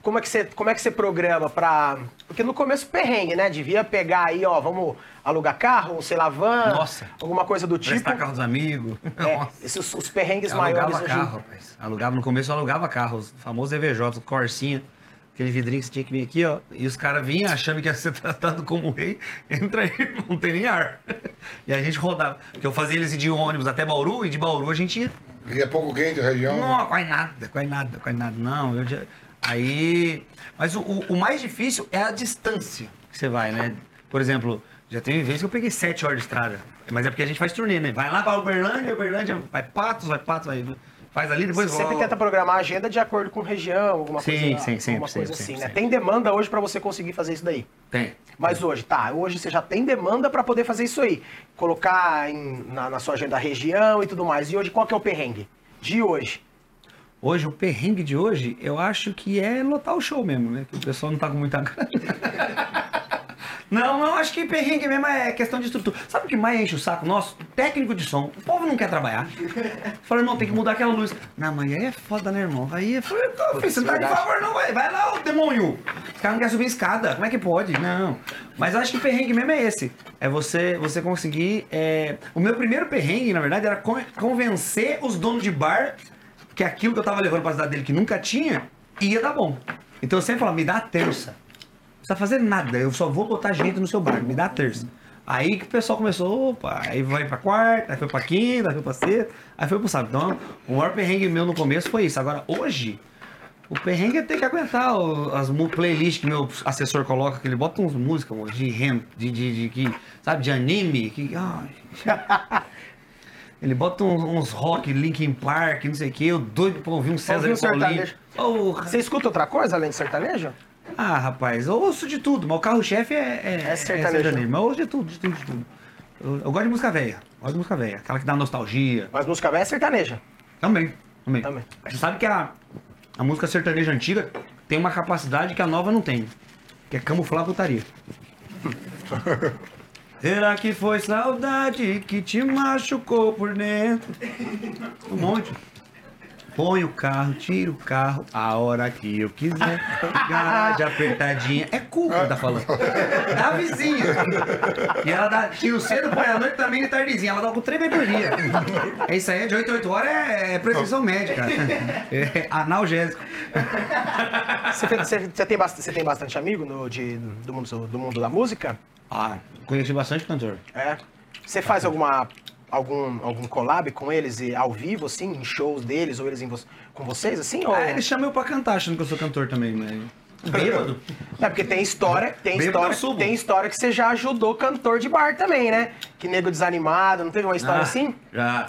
Como é que você, como é que você programa pra... Porque no começo perrengue, né? Devia pegar aí, ó, vamos alugar carro, ou sei lá, van, Nossa. alguma coisa do tipo. Prestar carro dos amigos. É, Nossa. esses os perrengues Eu maiores alugava hoje. carro, rapaz. Alugava, no começo eu alugava carro, os famosos EVJ, Corsinha. Aquele vidrinho que você tinha que vir aqui, ó. E os caras vinham achando que ia ser tratado como rei. Entra aí, não tem nem ar. E a gente rodava. Porque eu fazia eles ir de ônibus até Bauru, e de Bauru a gente ia. E é pouco quente a região. Não, quase nada, quase nada, quase nada. Não, eu já... Aí... Mas o, o- mais difícil é a distância que você vai, né? Por exemplo, já teve vezes que eu peguei sete horas de estrada. Mas é porque a gente faz turnê, né? Vai lá pra Uberlândia, Uberlândia, vai Patos, vai Patos, vai... Faz ali, depois Você sempre tenta programar a agenda de acordo com região, alguma Sim, coisa, sim, sempre, alguma coisa sempre, assim, né? Tem demanda hoje pra você conseguir fazer isso daí. Tem. Mas hoje, tá, hoje você já tem demanda pra poder fazer isso aí. Colocar em- na, na sua agenda a região e tudo mais. E hoje, qual que é o perrengue? De hoje. Hoje, o perrengue de hoje, eu acho que é lotar o show mesmo, né? Que o pessoal não tá com muita grana. Não, não, acho que perrengue mesmo é questão de estrutura. Sabe o que mais enche o saco nosso? Técnico de som. O povo não quer trabalhar. Fala, irmão, tem que mudar aquela luz. Não, mas aí é foda, né, irmão? Aí é foda. Você não tá de favor, não, vai, vai lá, ô demônio. Os caras não querem subir escada. Como é que pode? Não. Mas eu acho que perrengue mesmo é esse. É você, você conseguir. é, O meu primeiro perrengue, na verdade, era con- convencer os donos de bar que aquilo que eu tava levando pra cidade dele, que nunca tinha, ia dar bom. Então eu sempre falava, me dá a terça. Não precisa fazer nada, eu só vou botar gente no seu bar, me dá a terça. Aí que o pessoal começou, opa, aí vai pra quarta, aí foi pra quinta, aí foi pra sexta, aí foi pro sábado. Então, o maior perrengue meu no começo foi isso. Agora, hoje, o perrengue é ter que aguentar o- as playlists que meu assessor coloca, que ele bota uns músicas de rem, de, de, de, que, sabe, de anime, que, ai, ele bota uns, uns rock, Linkin Park, não sei o que, eu doido pra ouvir um César Ouvir um Paulinho. sertanejo. Porra. Você escuta outra coisa além de sertanejo? Ah, rapaz, eu ouço de tudo, mas o carro-chefe é, é, É sertanejo. Mas eu ouço de tudo, de tudo, de tudo. Eu, eu gosto de música velha, gosto de música velha, aquela que dá nostalgia. Mas música velha é sertaneja. Também, também. Também. Você sabe que a, a música sertaneja antiga tem uma capacidade que a nova não tem, que é camuflar a putaria. Será que foi saudade que te machucou por dentro? Um monte. Põe o carro, tira o carro, a hora que eu quiser. Garagem apertadinha. É culpa que tá falando. Da vizinha. E ela dá tiro cedo, põe à noite também de tardezinha. Ela dá com dia. É isso aí, é de 8 a 8 horas é, é prescrição médica. É analgésico. Você, fe- você- você tem, bastante, você tem bastante amigo no, de, do, mundo, do mundo da música? Ah, conheci bastante cantor. É. Você faz alguma algum, algum collab com eles e ao vivo, assim, em shows deles, ou eles vo- com vocês, assim? Ou... Ah, ele chama eu pra cantar, achando que eu sou cantor também, mas. Bêbado. É porque tem história, tem Bêbado história, tem história que você já ajudou cantor de bar também, né? Que nego desanimado, não teve uma história Ah, assim? Já.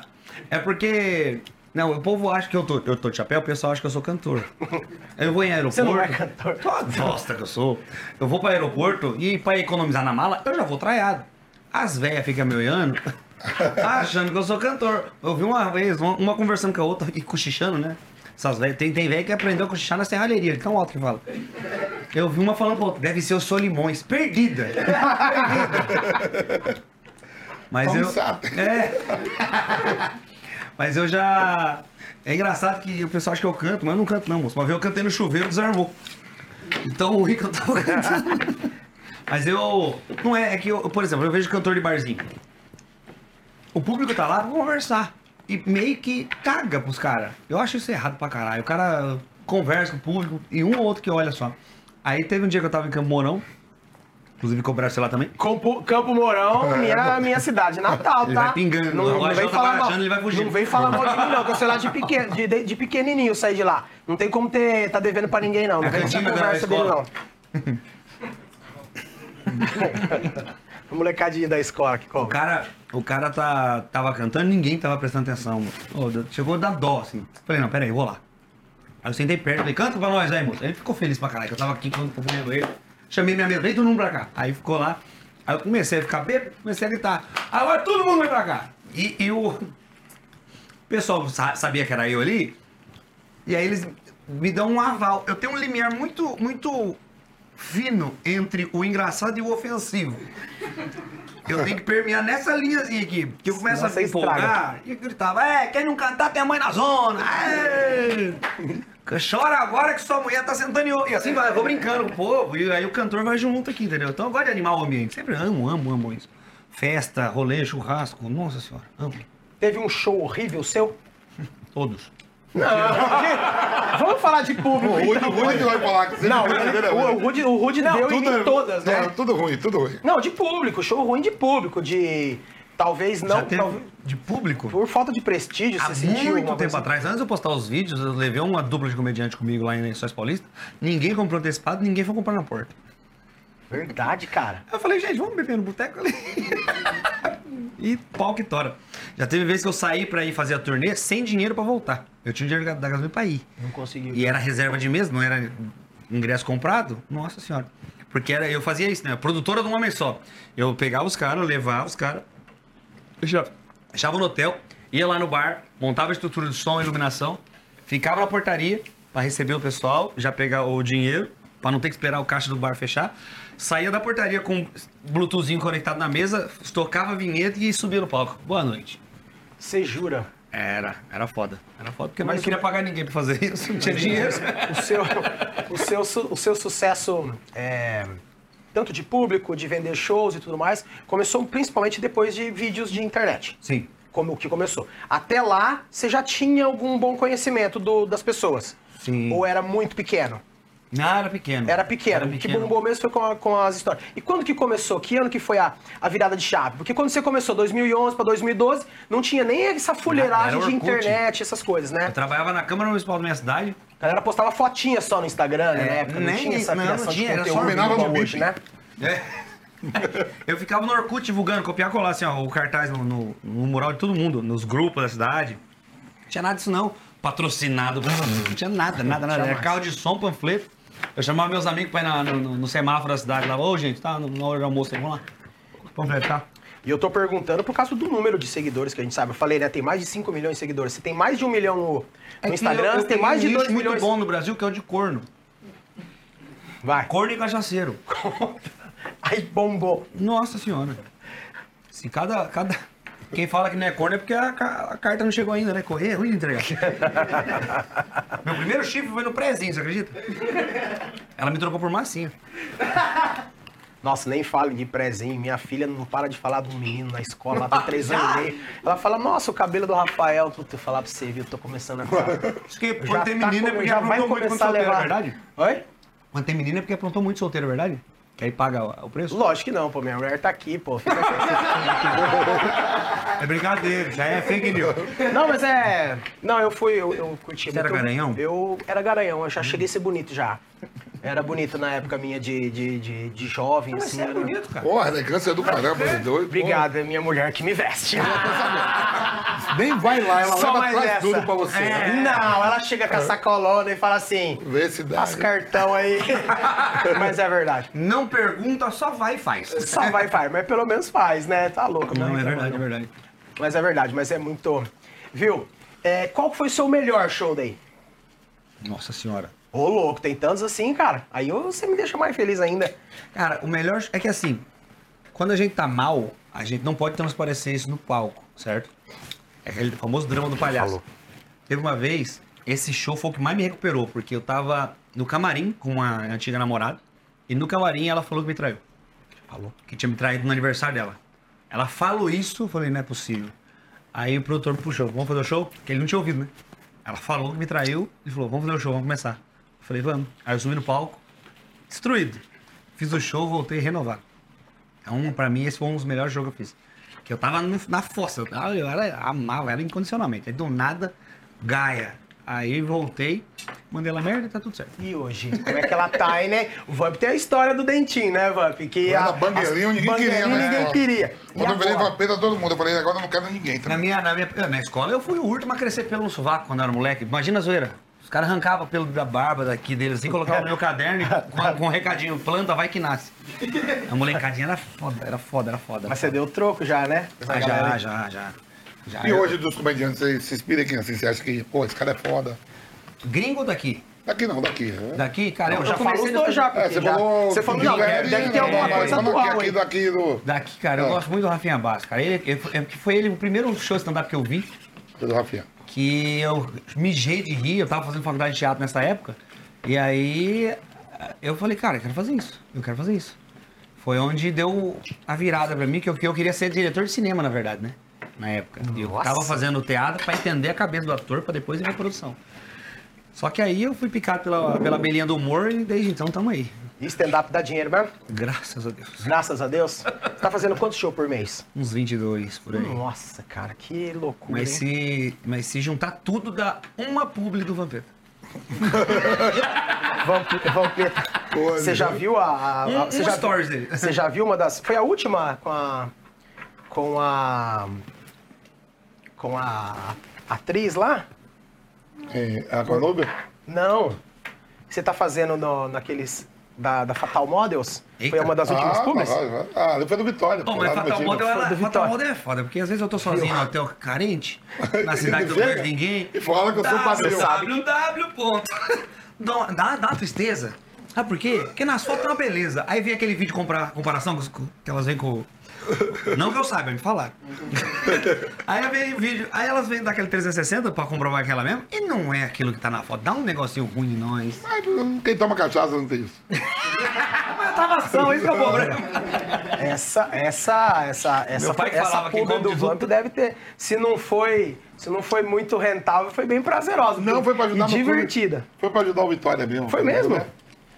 É porque. Não, o povo acha que eu tô, eu tô de chapéu, o pessoal acha que eu sou cantor. Eu vou em aeroporto. Você não é cantor. Ah, Bosta que eu sou. Eu vou para aeroporto e para economizar na mala, eu já vou traiado. As velhas ficam me olhando, achando que eu sou cantor. Eu vi uma vez, uma, uma conversando com a outra e cochichando, né? Essas velhas, tem, tem velha que aprendeu a cochichar na serralheria, tão alto que fala. Eu vi uma falando pra outra, deve ser o Solimões, perdida. perdida. Mas Como eu. sabe? É. Mas eu já. É engraçado que o pessoal acha que eu canto, mas eu não canto não, moço. Uma vez eu cantei no chuveiro, desarmou. Então o que eu tava cantando. Mas eu. Não é, é que eu, por exemplo, eu vejo cantor de barzinho. O público tá lá pra conversar. E meio que caga pros caras. Eu acho isso errado pra caralho. O cara conversa com o público e um ou outro que olha só. Aí teve um dia que eu tava em Campo Mourão. Inclusive cobraram lá também. Campo, Campo Mourão, minha, minha cidade natal, Ele tá? vai pingando. Não, não vem tá falar mal. ele vai fugir. Não vem falar mal de mim, não, que eu sei lá de, pequeno, de, de, de pequenininho saí de lá. Não tem como ter, tá devendo pra ninguém, não. Não É vem essa conversa dele, não. O molecadinho da escola que O cobra. cara, o cara tá, tava cantando ninguém tava prestando atenção. deu- chegou a dar dó, assim. Falei, não, peraí, vou lá. Aí eu sentei perto, falei, canta pra nós aí, moço. Ele ficou feliz pra caralho, que eu tava aqui confundindo ele. Chamei minha amiga, vem todo mundo pra cá. Aí ficou lá. Aí eu comecei a ficar bêbado, comecei a gritar. Agora todo mundo vem pra cá. E, e o pessoal sa- sabia que era eu ali. E aí eles me dão um aval. Eu tenho um limiar muito, muito fino entre o engraçado e o ofensivo. Eu tenho que permear nessa linhazinha aqui. Que eu começo Senão a me empolgar e gritava, é, quem não cantar tem a mãe na zona. É. Chora agora que sua mulher tá sentando em. E assim vai, eu vou brincando com o povo. E aí o cantor vai junto aqui, entendeu? Então eu gosto de animar o ambiente. Sempre amo, amo, amo isso. Festa, rolê, churrasco. Nossa senhora, amo. Teve um show horrível seu? Todos. Vamos falar de O público. Rude, então. o Rude vai falar que você Não, brincadeira, o, o Rude. O Rude deu em Tudo- todas, né? tudo- Tudo ruim, tudo ruim. Não, de público, show ruim de público, de. Talvez não. Já teve talvez- de público? por falta de prestígio, Há você sentiu muito tempo atrás, antes de eu postar os vídeos, eu levei uma dupla de comediante comigo lá em Lençóis Paulista. Ninguém comprou antecipado, ninguém foi comprar na porta. Verdade, cara. Eu falei, gente, vamos beber no boteco ali. e pau que tora. Já teve vezes que eu saí pra ir fazer a turnê sem dinheiro pra voltar. Eu tinha dinheiro da gasolina pra ir. Não conseguiu. E era reserva de mesa, não era ingresso comprado? Nossa senhora. Porque era, eu fazia isso, né? Produtora de um homem só. Eu pegava os caras, levava os caras, deixava, no hotel, ia lá no bar, montava a estrutura de som, iluminação, ficava na portaria pra receber o pessoal, já pegar o dinheiro, pra não ter que esperar o caixa do bar fechar. Saía da portaria com Bluetoothzinho conectado na mesa, tocava a vinheta e subia no palco. Boa noite. Você jura? Era, era foda. Era foda porque eu não queria pagar ninguém pra fazer isso, não tinha dinheiro. O seu, o seu, su- o seu sucesso, é, tanto de público, de vender shows e tudo mais, começou principalmente depois de vídeos de internet. Sim. Como o que começou. Até lá, você já tinha algum bom conhecimento do- das pessoas? Sim. Ou era muito pequeno? Não, era pequeno. Era pequeno. O que bombou mesmo foi com, a- com as histórias. E quando que começou? Que ano que foi a, a virada de chave? Porque quando você começou, 2011 para 2012, não tinha nem essa fuleiragem Era de internet, essas coisas, né? Eu trabalhava na Câmara Municipal da minha cidade. A galera postava fotinha só no Instagram, né? É, na época, não nem tinha isso, essa não, não tinha, de era só conteúdo combinava igual no hoje, né? É. Eu ficava no Orkut divulgando, copiar e colar assim, ó, o cartaz no, no- no mural de todo mundo, nos grupos da cidade. Não tinha nada disso não. Patrocinado, não tinha nada, nada, nada. Era carro de som, panfleto. Eu chamava meus amigos pra ir na- no, no- semáforo da cidade lá. Ô, gente, tá na hora do almoço aí, vamos lá. Panfleto, tá? E eu tô perguntando por causa do número de seguidores que a gente sabe. Eu falei, né? Tem mais de 5 milhões de seguidores. Você tem mais de um milhão no, no É Instagram, eu- eu você tem mais de um 2 nicho muito milhões. bom no Brasil, que é o de corno. Vai. Corno e cachaceiro. Aí bombou. Nossa senhora. Se cada, cada... Quem fala que não é corno é porque a, a carta não chegou ainda, né? Correr é ruim de entregar. Meu primeiro chifre foi no prézinho, você acredita? Ela me trocou por massinha. Nossa, nem fale de prezinho. Minha filha não para de falar do menino na escola, ela tem três anos e meio. Ela fala, nossa, o cabelo do Rafael. Puta, eu falar pra você, viu? Tô começando a ficar. Acho que Já quando tem tá menina é porque já vai muito quando começar a solteiro, é verdade? Oi? Quando tem menina é porque aprontou muito solteiro, é verdade? Que aí paga o preço? Lógico que não, pô. Minha mulher tá aqui, pô. Fica É brincadeira, já é fake news. Não, mas é. Não, eu fui, eu, eu curti Você era garanhão? Eu era garanhão, eu já cheguei a ser bonito já. Era bonito na época minha de, de, de, de jovem, Mas assim. você é era- bonito, cara. Porra, elegância do caramba, né? doido. Obrigado, é minha mulher que me veste. Nem vai lá, ela Só leva mais essa. tudo pra você. É, né? Não, ela chega com a sacolona e fala assim: Vê se dá. as cartão aí. mas é verdade. Não pergunta, só vai e faz. Só vai, faz, mas pelo menos faz, né? Tá louco. Não, né? é verdade, é verdade. Mas é verdade, mas é muito. Viu? É, qual foi o seu melhor show daí? Nossa senhora. Ô, louco, tem tantos assim, cara. Aí você me deixa mais feliz ainda. Cara, o melhor é que assim, quando a gente tá mal, a gente não pode transparecer isso no palco, certo? É aquele famoso drama do palhaço. Falou. Teve uma vez, esse show foi o que mais me recuperou, porque eu tava no camarim com uma antiga namorada, e no camarim ela falou que me traiu. Falou. Que tinha me traído no aniversário dela. Ela falou isso, eu falei, não é possível. Aí o produtor puxou, vamos fazer o show? Porque ele não tinha ouvido, né? Ela falou que me traiu e falou, vamos fazer o show, vamos começar. Falei, vamos. Aí eu subi no palco, destruído. Fiz o show, voltei renovado. Então, pra mim, esse foi um dos melhores jogos que eu fiz. Que eu tava no- na fossa, eu, tava- eu era, amava, era incondicionalmente. Aí do nada, Gaia. Aí voltei, mandei ela merda e tá tudo certo. E hoje? Como é que ela tá aí, né? O Vamp tem a história do dentinho, né, Vamp? Que a, banguelinho, as- ninguém queria, né? Ninguém queria. Quando eu virei vampeta, todo mundo. Eu falei, agora eu não quero ninguém. Tá? Na minha, na minha na escola, eu fui o último a crescer pelo sovaco quando eu era moleque. Imagina a zoeira. Caras arrancavam pelo da barba daqui deles assim, colocavam no meu caderno e com, com um recadinho, planta vai que nasce. A molecadinha era foda, era foda, era foda. Mas você deu troco já, né? Ah, já, já, já, já. E hoje dos comediantes, você se inspira quem assim? Você acha que, pô, esse cara é foda? Gringo daqui. Daqui não, daqui. né? Daqui, cara, eu, Eu já comecei no- já, É, você já... falou. Você falou, de não, velho, deve ter alguma Mas coisa atual aqui, aqui, daqui do, Daqui, cara, eu É. gosto muito do Rafinha Bastos, cara. Ele, é foi ele o primeiro show stand-up que eu vi, do Rafinha. Que eu mijei de rir, eu tava fazendo faculdade de teatro nessa época, e aí eu falei, cara, eu quero fazer isso, eu quero fazer isso. Foi onde deu a virada pra mim, que eu, que eu queria ser diretor de cinema, na verdade, né? Na época. E eu Nossa. tava fazendo teatro pra entender a cabeça do ator, pra depois ir pra produção. Só que aí eu fui picado pela, pela belinha do humor e desde então tamo aí. E stand-up dá dinheiro mesmo? Graças a Deus. Graças a Deus. Você tá fazendo quantos shows por mês? Uns 22 por aí. Nossa, cara, que loucura, Mas se, mas se juntar tudo, dá uma publi do Vampeta. Vamp- Vampeta. Pô, Você já viu a... a- a- você um já, stories dele. Você já viu uma das... Foi a última com a... Com a... Com a atriz lá? É, a Conúbia? Não. Você tá fazendo no, naqueles... Da, da Fatal Models? Eita. Foi uma das últimas ah, públicas? ah, depois do Vitória. Pô, pô, mas Fatal Model, ela, do Fatal. Model é foda, porque às vezes eu tô sozinho no hotel carente, na cidade que eu não Chega conheço ninguém. E fala que eu sou padrinho. www. ponto. Dá, dá, tristeza. Sabe por quê? Porque nas fotos é uma beleza. Aí vem aquele vídeo de compara- comparação com- com- que elas vêm com. Não que eu saiba, me falaram. aí vem o vídeo, aí elas vêm daquele 360 pra comprovar que é ela mesmo, e não é aquilo que tá na foto. Dá um negocinho ruim em nós. Mas Quem toma cachaça não tem isso. Mas tava ação, isso que é o problema. Essa, essa, essa, essa, pai que essa falava que come do de Vamp deve ter. Se não foi, se não foi muito rentável, foi bem prazerosa. Não, foi pra ajudar e no divertida. Foi pra ajudar o Vitória mesmo. Foi mesmo? Né?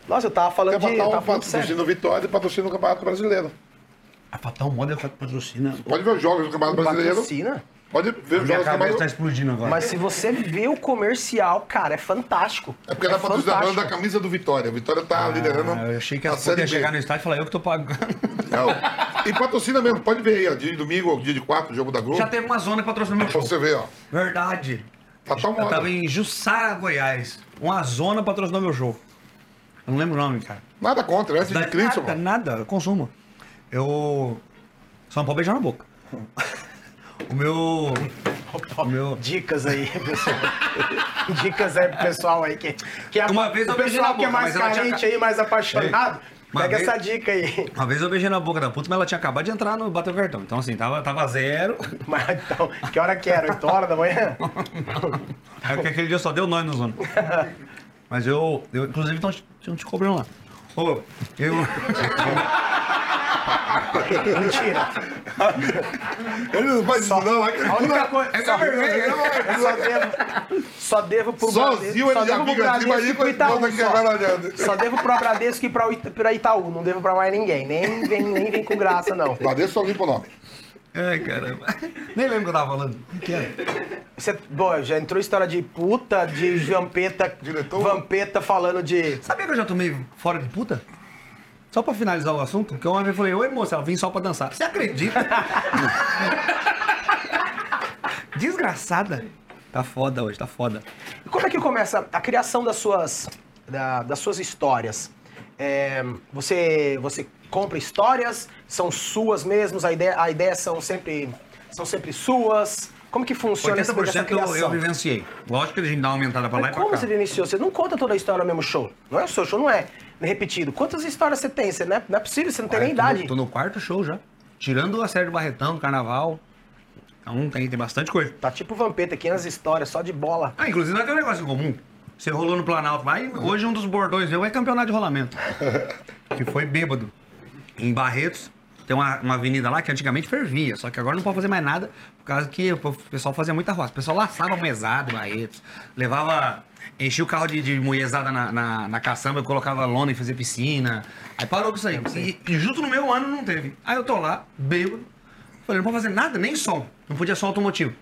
Nossa, eu tava falando Quer de. botar eu um tava falando sério. patrocínio Vitória e patrocínio do Campeonato Brasileiro. A Fatal Model patrocina. Pode ver os jogos do Campeonato Brasileiro. Patrocina. Pode ver os Minha jogos do cabeça tá Campeonato explodindo agora. Mas se você vê o comercial, cara, é fantástico. É porque ela patrocina fantástico. da camisa do Vitória. O Vitória tá liderando Ah, eu achei que a ela Série podia B. chegar no estádio e falar, eu que tô pagando. Não. E patrocina mesmo. Pode ver aí, ó. Dia de domingo ou dia de quarto, jogo da Globo. Já teve uma zona que patrocinou meu Pra show. você ver, ó. Verdade. Fatal Eu tava Model. em Jussara, Goiás. Uma zona patrocinou meu show. Eu não lembro o nome, cara. Nada contra, essa de Cristo, nada, mano. nada, eu consumo. Eu. Só não pode beijar na boca. O meu. O meu. Dicas aí, pessoal. Dicas aí pro pessoal aí que, que é Uma vez eu o beijei pessoal na que é boca, mais tinha carente ca- aí, mais apaixonado. Uma Pega vez- essa dica aí. Uma vez eu beijei na boca da puta, mas ela tinha acabado de entrar no bater o cartão. Então, assim, tava, tava zero. Mas então, que hora que era? 8 horas da manhã? Aí porque aquele dia só deu nós no zona. Mas eu, eu inclusive, estão te, te cobrando lá. Ô, eu. Mentira. Ele não faz isso não, é que A única coisa. É Só, vermelho, eu só devo. Só devo pro Sozinho só ele já devo pro fica assim, Bradesco e Itaú. Só. devo pro Bradesco e pra, Ita- pra Itaú. Não devo pra mais ninguém. Nem vem, nem vem com graça, não. Dentro só limpa o nome. Ai, caramba. Nem lembro o que eu tava falando. O que era? Você, bom, já entrou história de puta, de vampeta. Diretor? Vampeta falando de. Sabia que eu já tomei fora de puta? Só pra finalizar o assunto, porque uma vez eu falei, oi moça, ela vim só pra dançar. Você acredita? Desgraçada. Tá foda hoje, tá foda. E como é que começa a criação das suas, da- das suas histórias? É, você, você compra histórias, são suas mesmos, a ideia, a ideia são sempre são sempre suas. Como que funciona essa, essa 80% eu, eu vivenciei. Lógico que a gente dá uma aumentada pra lá Mas e pra como cá. você iniciou? Você não conta toda a história no mesmo show. Não é o seu show, não é repetido. Quantas histórias você tem? Você não, é, não é possível, você não tem Ah, nem tô no- idade. Tô no quarto show já. Tirando a série do Barretão, Carnaval. Então tem, tem bastante coisa. Tá tipo Vampeta, 500 histórias só de bola. Ah, inclusive nós temos um negócio em comum. Você rolou no Planalto lá e hoje um dos bordões meu é campeonato de rolamento. que foi bêbado. Em Barretos. Tem uma, uma avenida lá que antigamente fervia, só que agora não pode fazer mais nada, por causa que o pessoal fazia muita roça. O pessoal laçava mesada em Barretos, levava. Enchia o carro de, de moezada na, na, na caçamba, colocava lona e fazia piscina. Aí parou com isso aí. E, e junto no meu ano não teve. Aí eu tô lá, bêbado. Falei, não pode fazer nada, nem som. Não podia som automotivo.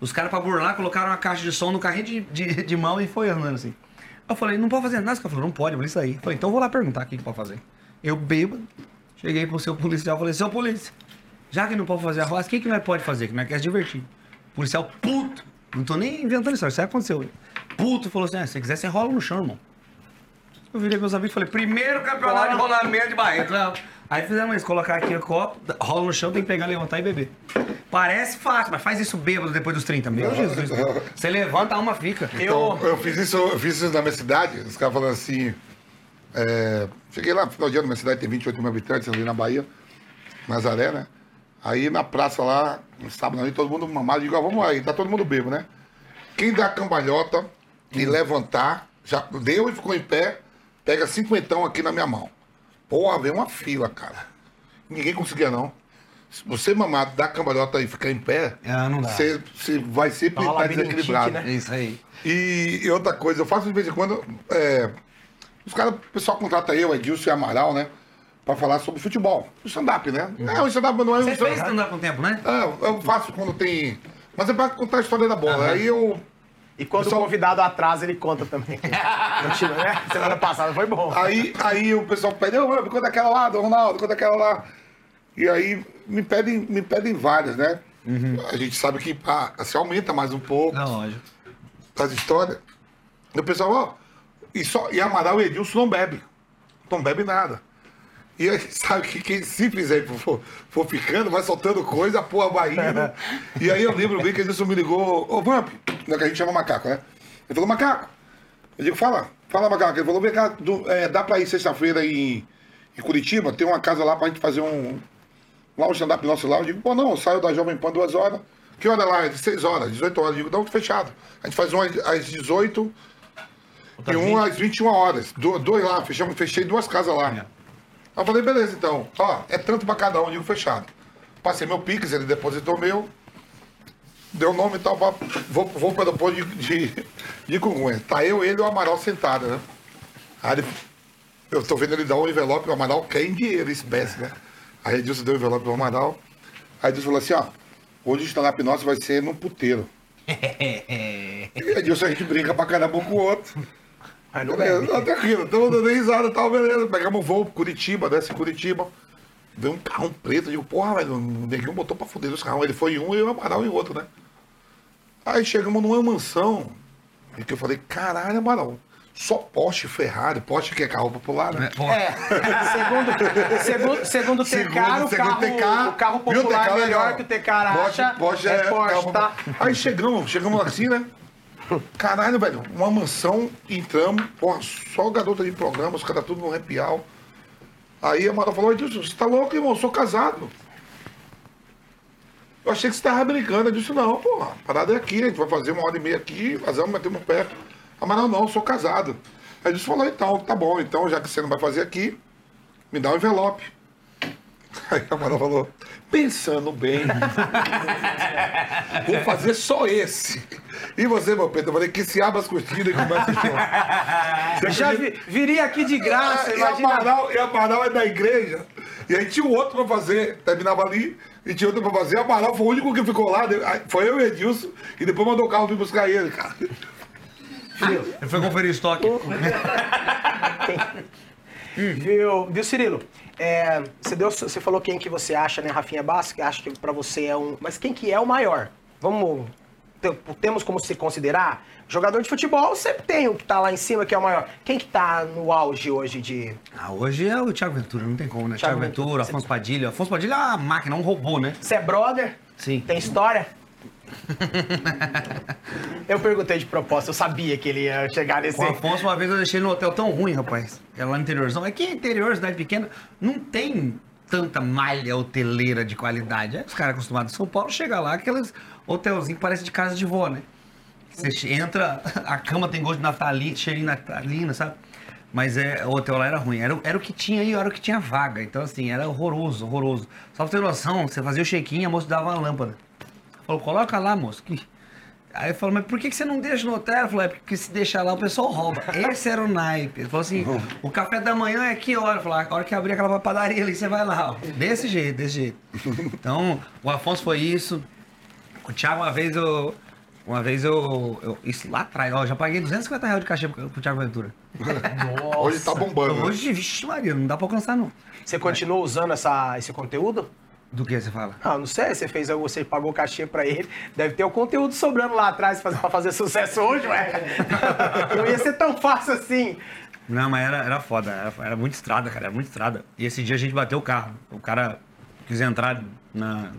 Os caras, pra burlar, colocaram uma caixa de som no carrinho de, de, de mão e foi andando assim. Eu falei, não pode fazer nada. Os caras falaram, não pode, eu falei, isso aí. Eu falei, então eu vou lá perguntar o que, que pode fazer. Eu bêbado, cheguei pro seu policial, falei, seu polícia, já que não pode fazer a roça, o que, que nós pode fazer? Que nós quer se divertir. Policial puto, não tô nem inventando história, isso aí aconteceu. Puto, falou assim, ah, se você quiser, você rola no chão, irmão. Eu virei meus amigos e falei, primeiro campeonato de rolamento de Barreto. Não. Aí fizemos isso, colocar aqui o copo, rola no chão, tem que pegar, levantar e beber. Parece fácil, mas faz isso bêbado depois dos 30. Meu Jesus. Você levanta, a alma fica. Então, eu fiz isso, eu fiz isso na minha cidade, os caras falando assim. É, cheguei lá no final de ano, minha cidade tem 28 mil habitantes ali na Bahia, Nazaré, né? Aí na praça lá, no sábado ali, todo mundo mamado, digo, ah, vamos aí, tá todo mundo bebo, né? Quem dá cambalhota e levantar, já deu e ficou em pé, pega cinquentão aqui na minha mão. Porra, veio uma fila, cara. Ninguém conseguia, não. Se você mamar, dar cambalhota e ficar em pé, Ah, não dá. você, você vai sempre estar desequilibrado. né? Isso aí. E, e outra coisa, eu faço de vez em quando. é, os caras, o pessoal contrata eu, Edilson e Amaral, né? Pra falar sobre futebol. O stand-up, né? É, o stand-up não é um Você fez stand-up. o tempo, né? É, eu faço quando tem. Mas é pra contar a história da bola. Aí eu. E quando Pessoal- o convidado atrasa, ele conta também. Continua, né? Semana passada foi bom. Aí, aí o pessoal pede, ô, oh, conta aquela lá, do Ronaldo, conta aquela lá. E aí me pedem, me pedem várias, né? A gente sabe que pá, se aumenta mais um pouco. Não, lógico. das histórias. E o pessoal, ó, e, só, e Amaral e Edilson não bebe. Não bebe nada. E aí, sabe que quem se fizer for, for ficando, vai soltando coisa, pô, a Bahia. Né? e aí eu lembro bem que Edilson me ligou, ô Vamp, né, que a gente chama macaco, né? Ele falou, macaco. Eu digo, fala, fala, macaco. Ele falou, vem cá, do, é, dá pra ir sexta-feira em, em Curitiba? Tem uma casa lá pra gente fazer um. Lá um stand-up nosso lá. Eu digo, pô, não, eu saio da Jovem Pan duas horas. Que hora lá? É seis horas, 18 horas. Eu digo, um fechado. A gente faz um às 18 Tá e um às 21 horas. Dois lá, fechamos, fechei duas casas lá. É. Aí eu falei, beleza, então. Ó, é tanto pra cada um, digo fechado. Passei meu Pix, ele depositou meu. Deu nome e tal, pra, vou, vou pra depois de, de, de Tá eu, ele e o Amaral sentado, né? Aí ele, eu tô vendo ele dar um envelope, o Amaral quer em dinheiro, espécie, né? Aí Edilson deu o envelope pro Amaral. Aí Edilson falou assim, ó, hoje o stand-up nosso vai ser num puteiro. e Edilson a gente brinca pra caramba um com o outro. Mas não Beleza, bebe. até aquilo, estamos dando risada e tal, beleza. Pegamos o voo pro Curitiba, desce em Curitiba. Veio um carrão preto, eu digo, porra, velho, o neguinho botou pra fuder os carros. Ele foi em um e eu Amaral em outro, né? Aí chegamos numa mansão, e que eu falei, caralho, Amaral, só Porsche, Ferrari, Porsche que é carro popular, né? Pô, É, segundo, segundo, segundo o Tecar, o, segundo carro, TK, o carro popular TK, melhor legal. que o Porsche, acha Porsche é, é, Porsche, carro tá? Aí chegamos, chegamos assim, né? Caralho, velho, uma mansão, entramos, porra, só garota de programa, os caras tudo no hour. Aí a Mara falou, Edilson, você tá louco, irmão? Eu sou casado. Eu achei que você tava brincando. Eu disse, não, pô, a parada é aqui, a gente vai fazer uma hora e meia aqui, fazer um metemos pé. A Mara, não, eu sou casado. Aí Edilson falou, então, tá bom, então, já que você não vai fazer aqui, me dá um envelope. Aí a Mara falou, pensando bem, vou fazer só esse. E você, meu Pedro, eu falei que se abra as cortinas e começa o show. Já vi- viria aqui de graça, É, e imagina. Amaral, e Amaral é da igreja. E aí tinha um outro pra fazer, terminava ali, e tinha outro pra fazer. Amaral foi o único que ficou lá. Foi eu e Edilson, e depois mandou o carro vir buscar ele, cara. Ele foi conferir estoque. Viu, viu Cirilo? É, você, deu, você falou quem que você acha, né? Rafinha Bastos, que acha que pra você é um. Mas quem que é o maior? Vamos. te- Temos como se considerar? Jogador de futebol sempre tem o que tá lá em cima, que é o maior. Quem que tá no auge hoje de. Ah, hoje é o Thiago Ventura, não tem como, né? Thiago Thiago, Ventura, Ventura. Afonso Padilha. Afonso Padilha é uma máquina, um robô, né? Você é brother? Sim. Tem história? Eu perguntei de propósito, eu sabia que ele ia chegar nesse. Com o Afonso, uma vez eu deixei no hotel tão ruim, rapaz. É lá no interiorzão. É que interior, cidade pequena, não tem tanta malha hoteleira de qualidade. É, os caras acostumados em São Paulo, chega lá, aqueles hotelzinhos que parece de casa de vó, né? Você entra, a cama tem gosto de naftalina, cheirinho de naftalina, sabe? Mas é, o hotel lá era ruim. Era, o- era o que tinha e era o que tinha vaga. Então, assim, era horroroso, horroroso. Só pra ter noção, você fazia o check-in, a moça dava uma lâmpada. Falou, coloca lá, moço. que- Aí eu falou, mas por que que você não deixa no hotel? Ela falou, é porque se deixar lá o pessoal rouba. Esse era o naipe. Ele falou assim, o café da manhã é que hora? Falei, a hora que abrir aquela padaria ali, você vai lá. ó. Desse jeito, desse jeito. Então, o Afonso foi isso. O Thiago, uma vez eu... Uma vez eu... eu isso lá atrás, ó, eu já paguei 250 reais de cachê pro, pro Thiago Ventura. Hoje tá bombando. né? Hoje, vixe Maria, não dá pra alcançar não. Você continua usando essa, esse conteúdo? Do que você fala? Ah, não sei, você fez, você pagou cachê pra ele, deve ter o conteúdo sobrando lá atrás pra fazer sucesso hoje, ué. Não ia ser tão fácil assim. Não, mas era, era foda, era, era muito estrada, cara, era muito estrada. E esse dia a gente bateu o carro. O cara quis entrar na.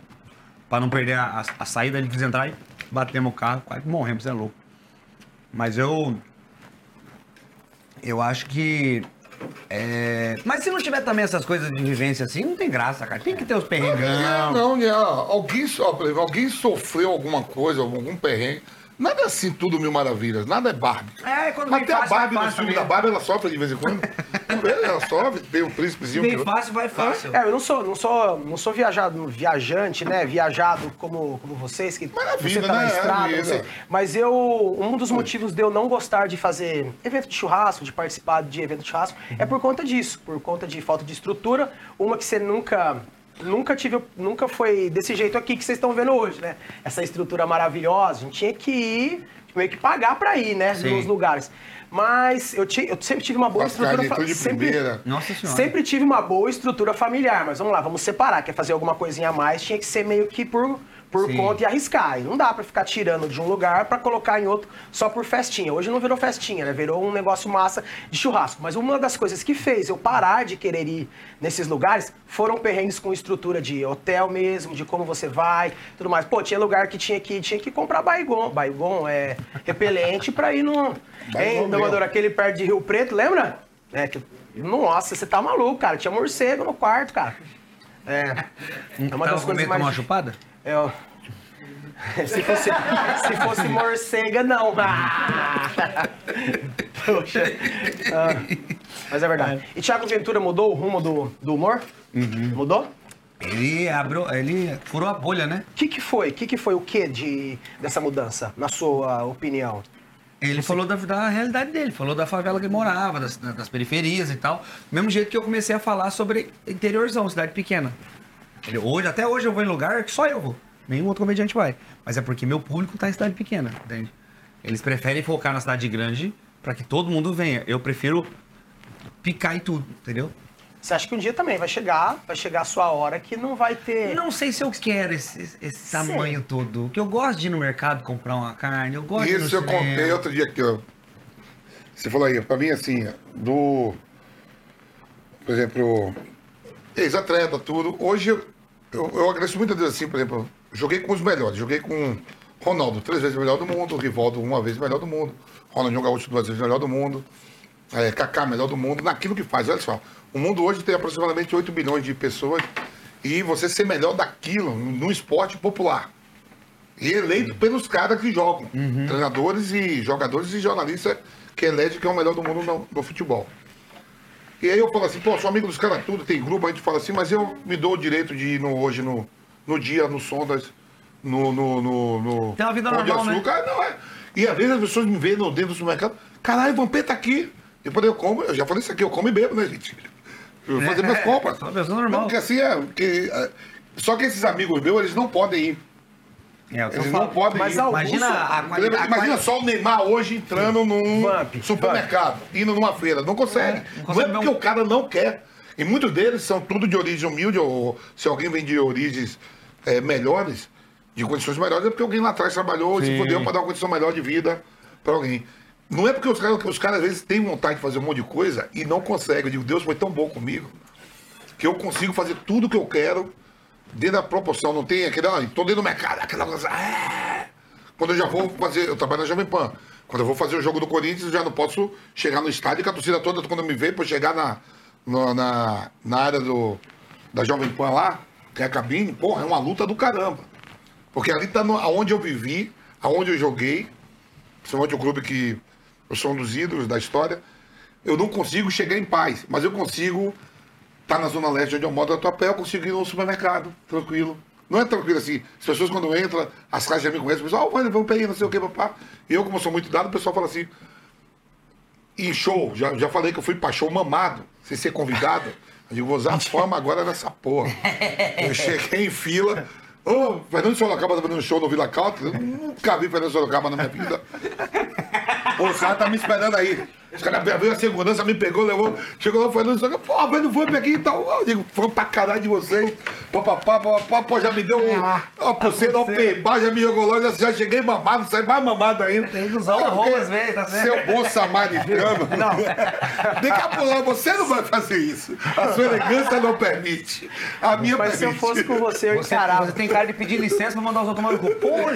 Pra não perder a, a, a saída, ele quis entrar e batemos o carro, quase morremos, você é louco. Mas eu. Eu acho que. É, Mas se não tiver também essas coisas de vivência assim, não tem graça, cara. Tem que ter os Não, perrengão. não, né? alguém, alguém sofreu alguma coisa, algum perrengue. Nada é assim, tudo mil maravilhas. Nada é Barbie. É, quando Até a fácil, vai Barbie, no filme da Barbie, ela sofre de vez em quando. ela sofre, tem um príncipezinho. Vem que- fácil, vai fácil. É, eu não sou, não sou, não sou viajado, viajante, né? Viajado como, como vocês, que é você tá na né? É estrada. vida. você- mas eu, um dos motivos de eu não gostar de fazer evento de churrasco, de participar de evento de churrasco, é por conta disso, por conta de falta de estrutura. Uma que você nunca, nunca tive, nunca foi desse jeito aqui que vocês estão vendo hoje, né? Essa estrutura maravilhosa, a gente tinha que ir, meio que pagar pra ir, né? Sim. Nos lugares. Mas eu, ti- eu sempre tive uma boa estrutura. carnes, fa- tudo de sempre, primeira. Nossa Senhora. Sempre tive uma boa estrutura familiar, mas vamos lá, vamos separar. Quer fazer alguma coisinha a mais, tinha que ser meio que por, por Sim. conta e arriscar. E não dá pra ficar tirando de um lugar pra colocar em outro só por festinha. Hoje não virou festinha, né? Virou um negócio massa de churrasco. Mas uma das coisas que fez eu parar de querer ir nesses lugares foram perrengues com estrutura de hotel mesmo, de como você vai, tudo mais. Pô, tinha lugar que tinha que, tinha que comprar baigon. Baigon é repelente pra ir no. Hein, mesmo. Domador, aquele perto de Rio Preto, lembra? É, que, nossa, você tá maluco, cara. Tinha morcego no quarto, cara. É. É uma das coisas mais. uma chupada? É, ó. Se fosse, se fosse morcega, não. Ah. Poxa. Ah, mas é verdade. E Thiago Ventura mudou o rumo do, do humor? Mudou? Ele abriu, ele furou a bolha, né? O que, que foi? O que, que foi o que de, dessa mudança, na sua opinião? Ele falou da, da realidade dele, falou da favela que ele morava, das, das periferias e tal. Mesmo jeito que eu comecei a falar sobre interiorzão, cidade pequena. Hoje, até hoje eu vou em lugar que só eu vou. Nenhum outro comediante vai. Mas é porque meu público tá em cidade pequena, entende? Eles preferem focar na cidade grande para que todo mundo venha. Eu prefiro picar em tudo, entendeu? Você acha que um dia também vai chegar, vai chegar a sua hora que não vai ter. Não sei se eu quero esse, esse tamanho todo. Que eu gosto de ir no mercado comprar uma carne, eu gosto de Isso eu cinema. contei outro dia aqui, ó. Você falou aí, pra mim assim, do. Por exemplo, ex-atleta, tudo. Hoje eu, eu, eu agradeço muito a Deus assim, por exemplo, joguei com os melhores. Joguei com Ronaldo, três vezes melhor do mundo, Rivaldo, uma vez melhor do mundo, Ronaldinho Gaúcho, duas vezes melhor do mundo. é, Kaká, melhor do mundo, naquilo que faz. Olha só, o mundo hoje tem aproximadamente 8 bilhões de pessoas e você ser melhor daquilo no esporte popular. E eleito pelos caras que jogam. Treinadores e jogadores e jornalistas que elegem que é o melhor do mundo no, no futebol. E aí eu falo assim, pô, sou amigo dos caras tudo, tem grupo, a gente fala assim, mas eu me dou o direito de ir no, hoje no, no dia, no Sondas, no. no, no, no Tem uma vida Pão de normal, né? Açúcar. Não, é. E às vezes as pessoas me veem dentro do supermercado, caralho, Vampeta tá aqui. Depois eu como, eu já falei isso aqui, eu como e bebo, né, gente? Eu vou fazer minhas compras. sou uma pessoa normal. Não, Porque assim é. Porque, é, só que esses amigos meus, eles não podem ir. É o Eles não podem Mas ir. Imagina a Imagina, qualidade. imagina só o Neymar hoje entrando num Vamp, supermercado, indo numa feira. Não consegue. É, não não, consegue é porque não. o cara não quer. E muitos deles são tudo de origem humilde, ou se alguém vem de origens é, melhores, de condições melhores, é porque alguém lá atrás trabalhou e se fudeu para dar uma condição melhor de vida para alguém. Não é porque os caras, os caras às vezes têm vontade de fazer um monte de coisa e não conseguem. Eu digo, Deus foi tão bom comigo que eu consigo fazer tudo que eu quero dentro da proporção. Não tem aquele, ah, tô dentro do mercado, aquela coisa. "Ah". Quando eu já vou fazer, eu trabalho na Jovem Pan. Quando eu vou fazer o jogo do Corinthians, eu já não posso chegar no estádio com a torcida toda, quando me vê, para chegar na, na, na, área do, da Jovem Pan lá, que é a cabine, porra, é uma luta do caramba. Porque ali tá no, aonde eu vivi, aonde eu joguei, principalmente o clube que eu sou um dos ídolos da história, eu não consigo chegar em paz, mas eu consigo estar na Zona Leste, onde eu moro, da Tatuapé, eu consigo ir no supermercado, tranquilo. Não é tranquilo assim. As pessoas quando entram, as caixas já me conhecem, o pessoal, oh, vamos pegar, não sei o que, papá. E eu, como sou muito dado, o pessoal fala assim, em show, já, já falei que eu fui pra show mamado, sem ser convidado. Eu digo, vou usar a fama agora nessa porra. Eu cheguei em fila. Ô, Fernando Sorocaba tá fazendo um show no Vila Country. Eu nunca vi Fernando Sorocaba na minha vida. O cara tá me esperando aí. Os caras veio a segurança, me pegou, levou. Chegou lá, o Fernando Sorocaba, pô, mas não foi pra aqui e tal. Eu digo, foi pra caralho de vocês. Papapá, papapá, pô, já me deu um, uma pulseira, um pebá, já me jogou lá, já, já cheguei mamado, sai mais mamado ainda. Tem que usar o arroba às vezes, tá certo? Seu bom samaritano. Não. Daqui a pouco você não vai fazer isso. A sua elegância não permite. A minha Mas se eu permite. fosse com você, eu encarava. você tem cara de pedir licença pra mandar os outros tomar no cu. Por,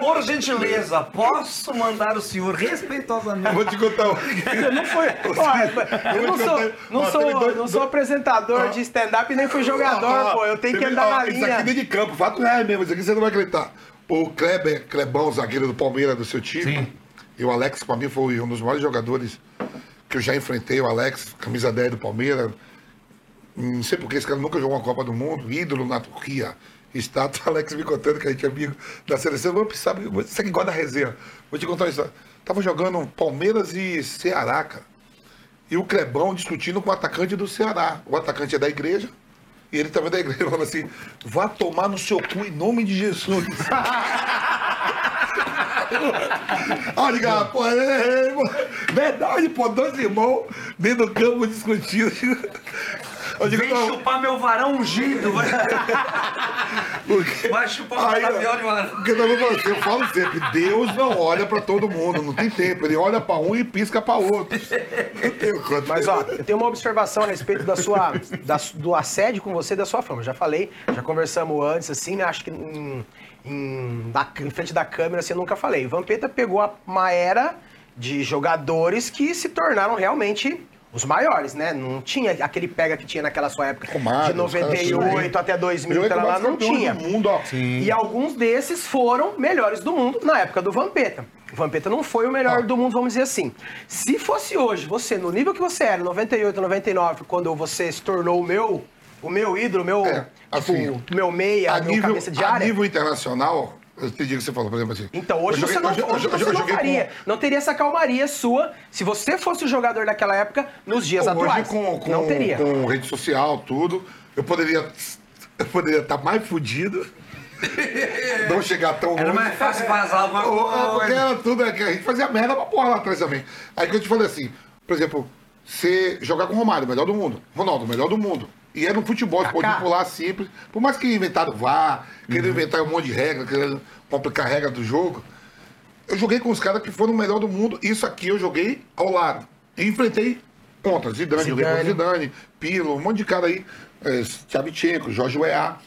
por gentileza, posso mandar o senhor respeitosamente? Vou te contar Eu não fui. Ó, eu não sou, não sou, não sou apresentador de stand-up e nem fui jogador, pô. Eu tenho que andar na Isso aqui linha. dentro de campo, fato é mesmo. Isso aqui você não vai acreditar. O Kleber, Clebão, zagueiro do Palmeiras, do seu time. Sim. E o Alex, pra mim, foi um dos maiores jogadores que eu já enfrentei. O Alex, camisa 10 do Palmeiras. Não sei porque esse cara nunca jogou uma Copa do Mundo. Ídolo na Turquia. Estátua, Alex me contando que a gente é amigo da seleção. Vou sabe, você que gosta da resenha. Vou te contar uma história. Tava jogando Palmeiras e Ceará, cara. E o Clebão discutindo com o atacante do Ceará. O atacante é da igreja. E ele também é da igreja. Falando assim: vá tomar no seu cu em nome de Jesus. Olha, cara, pô, é, é, verdade, pô, dois irmãos dentro do campo discutindo. Eu digo, Vem chupar meu varão ungido. Vai, vai chupar o Aí, mataviol de varão. Porque eu, falo sempre, Deus não olha pra todo mundo, não tem tempo. Ele olha pra um e pisca pra outro. O. Mas ó, eu tenho uma observação a respeito da sua, da do assédio com você e da sua fama. Eu já falei, já conversamos antes, assim, né? Acho que em, em, da- em frente da câmera, assim, eu nunca falei. Vampeta pegou a- uma era de jogadores que se tornaram realmente os maiores, né? Não tinha aquele pega que tinha naquela sua época de os caras 98 assim. até 2000, Eu é tá lá, não tinha. do mundo, ó. E alguns desses foram melhores do mundo na época do Vampeta. O Vampeta não foi o melhor Ah. do mundo, vamos dizer assim. Se fosse hoje, você, no nível que você era, 98, 99, quando você se tornou o meu, o meu ídolo, o meu, É, tipo, assim, meu meia, a meu nível, cabeça de a área. nível internacional, eu entendi o que você falou, por exemplo assim. Então, hoje eu você joguei- não, eu joguei- hoje eu você joguei- eu não joguei faria. com- Não teria essa calmaria sua se você fosse o jogador daquela época nos dias Hoje, atuais. com, com, não teria. com rede social, tudo, eu poderia eu poderia estar mais fudido, não chegar tão Era mais fácil vazar alguma porque coisa. era tudo, é que a gente fazia merda pra porra lá atrás também. Aí que eu te falei assim, por exemplo, você jogar com o Romário, melhor do mundo, Ronaldo, melhor do mundo. E era um futebol, Kaká. pode pular simples. Por mais que inventaram VAR, queriam inventar um monte de regra, queriam complicar a regra do jogo. Eu joguei com os caras que foram o melhor do mundo. Isso aqui eu joguei ao lado. E enfrentei contra Zidane, joguei contra Zidane, Pilo, um monte de cara aí. É, Tchavchenko, Jorge Weah.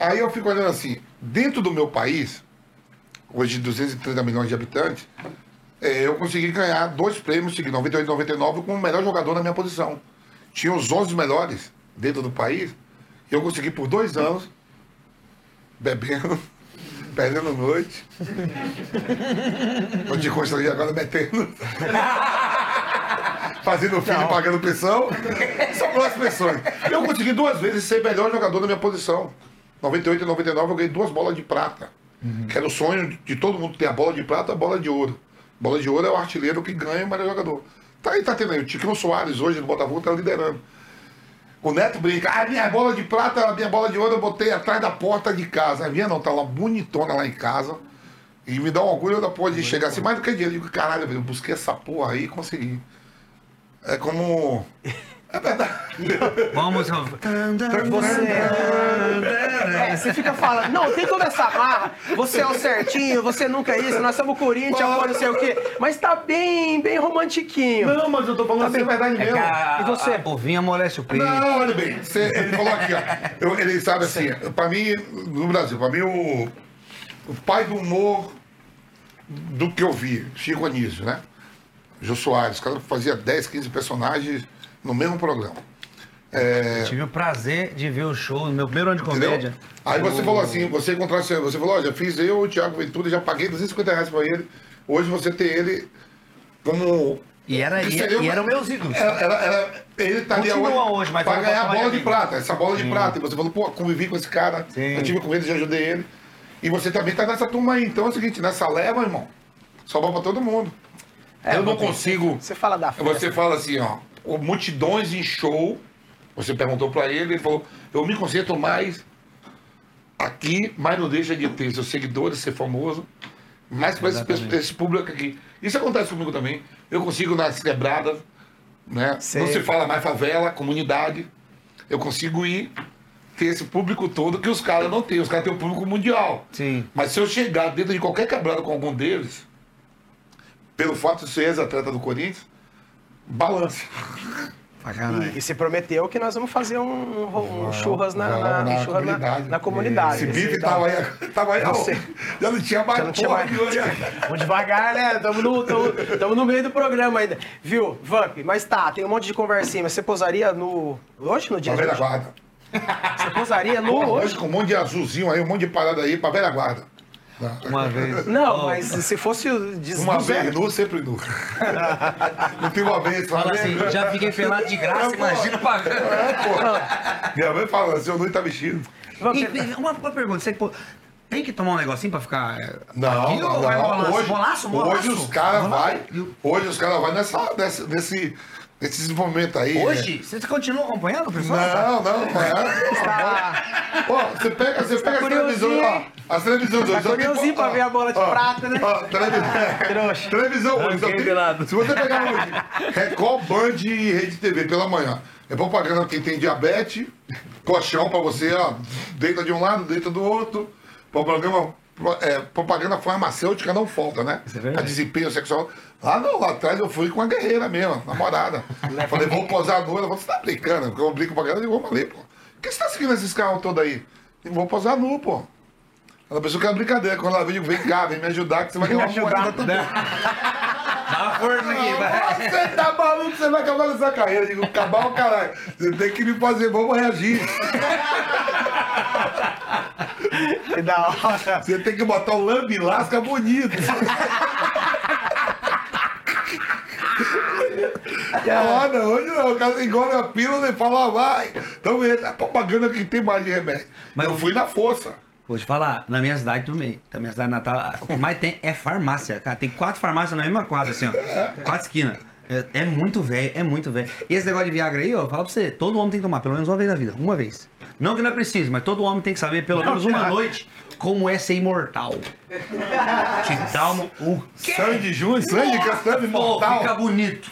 Aí eu fico olhando assim, dentro do meu país, hoje 230 milhões de habitantes, é, eu consegui ganhar dois prêmios seguidos, 98 e 99, como o melhor jogador na minha posição. Tinha os 11 melhores dentro do país, e eu consegui por dois anos, bebendo, perdendo noite. Onde construir agora metendo. Fazendo filho, pagando pensão. São as pessoas. Eu consegui duas vezes ser melhor jogador na minha posição. 98 e 99 eu ganhei duas bolas de prata. Que era o sonho de todo mundo ter a bola de prata e a bola de ouro. Bola de ouro é o artilheiro que ganha o melhor jogador. Tá aí, tá tendo aí. O Tiquinho Soares hoje no Botafogo tá liderando. O Neto brinca, ah, minha bola de prata, a minha bola de ouro eu botei atrás da porta de casa. A minha não, tá lá bonitona lá em casa. E me dá um orgulho da porra de chegar assim, mais do que dinheiro. Eu digo, caralho, eu busquei essa porra aí e consegui. É como. É verdade. Vamos. Você. É, você fica falando, não, tem toda essa marra, você é o certinho, você nunca é isso, nós somos o Corinthians, pô, não sei o quê. Mas tá bem, bem romantiquinho. Não, mas eu tô falando assim, é verdade mesmo. E você? O vinho amolece o peito. Não, olha bem, você- ele falou aqui, ó. eu- ele sabe assim, pra mim, no Brasil, pra mim o, o pai do humor do que eu vi, Chico Anísio, né? Jô Soares, o cara fazia 10, 15 personagens no mesmo programa. É, Tive o prazer de ver o show no meu primeiro ano de entendeu? comédia. Aí você O- falou assim, você encontrasse, você falou, olha, fiz eu, o Thiago Ventura, já paguei 250 reais pra ele. Hoje você tem ele como E era, e, Seria e eram meus ídolos. Era, era, era- ele estaria Continua hoje, hoje, mas pra ganhar a bola de prata, essa bola de prata. E você falou, pô, convivi com esse cara, Sim. eu tive com ele, já ajudei ele. E você também tá nessa turma aí. Então é o seguinte, nessa leva, irmão, sobra pra todo mundo. É, eu não você- consigo. Você fala da festa. Você fala assim, ó, multidões em show. Você perguntou pra ele, ele falou, eu me concentro mais aqui, mas não deixa de ter seus seguidores, ser famoso. Mais pra esse, esse público aqui. Isso acontece comigo também. Eu consigo nas quebradas, né? Sei. Não se fala mais favela, comunidade. Eu consigo ir ter esse público todo que os caras não têm. Os caras têm um público mundial. Sim. Mas se eu chegar dentro de qualquer quebrada com algum deles, pelo fato de ser ex-atleta do Corinthians, balance. Sacanagem. E se prometeu que nós vamos fazer um, um- um churras na, na, na churras na- comunidade. na comunidade. Esse bife tá- tava aí, tava aí, Você- já não tinha mais não tinha mais. olhar. Vamos devagar, né? Estamos no, tamo, tamo no meio do programa ainda. Viu, Vamp? Mas tá, tem um monte de conversinha. Mas você pousaria no. Hoje, no dia Pra velha guarda. Você pousaria no hoje? hoje com um monte de azulzinho aí, um monte de parada aí, pra velha guarda. Não. Uma vez. Não, mas se fosse Uma do vez nu, sempre nu. não tem uma vez, Fala fala assim, já fiquei pelado de graça, imagina pagando. É, pô. Minha mãe fala, seu nu tá vestido. E, uma, uma pergunta, você pô, tem que tomar um negocinho pra ficar. é, Não, aqui, não, vai não. Molaço, Hoje, molaço, hoje molaço? os caras vai, hoje os caras vai nessa, nesse, nesse, nesse desenvolvimento aí. né? Hoje? Você continua acompanhando o pessoal? Não, não, não é. tá, Ó, você pega, você pega as curiosinho, televisões, ó. As televisões hoje. Tá curiosinho pra ó, ver a bola de ó, prata, né? Ó, televisão. Televisão hoje. tem- se você pegar hoje, Record, Band e Rede TV pela manhã. É propaganda quem tem diabetes, colchão pra você, ó. Deita de um lado, deita do outro. Propaganda, é, propaganda farmacêutica não falta, né? Isso é verdade. Pra desempenho sexual. Lá não, lá atrás eu fui com uma guerreira mesmo, namorada. Falei, vou posar nu. Ela falou, você tá brincando? Porque eu brinco pra galera, eu digo, vamos ali, pô. Por que você tá seguindo esses carros todos aí? Eu vou posar nu, pô. Ela pensou que era brincadeira. Quando ela veio, vem cá, vem me ajudar, que você vai ganhar uma moeda também. Dá uma força aqui, vai. Você tá maluco, você vai acabar nessa carreira. Eu digo, acabar o caralho. Você tem que me fazer, vamos reagir. Que da hora. Você tem que botar o lambe lasca bonito. Ah, não, hoje não. O cara engole a pílula e fala, ah, vai. Então, é a propaganda que tem mais de remédio. Mas eu- fui na força. Vou te falar, na minha cidade também, na minha cidade natal, o que mais tem é farmácia, cara. Tem quatro farmácias na mesma quadra, assim, ó. Quatro esquinas. É, é muito velho, é muito velho. E esse negócio de Viagra aí, ó, fala pra você, todo homem tem que tomar pelo menos uma vez na vida, uma vez. Não que não é preciso, mas todo homem tem que saber pelo menos uma noite como é ser imortal. Te dá uma, o quê? Sandy Júnior, Sandy Castanho Pô, Imortal. fica bonito.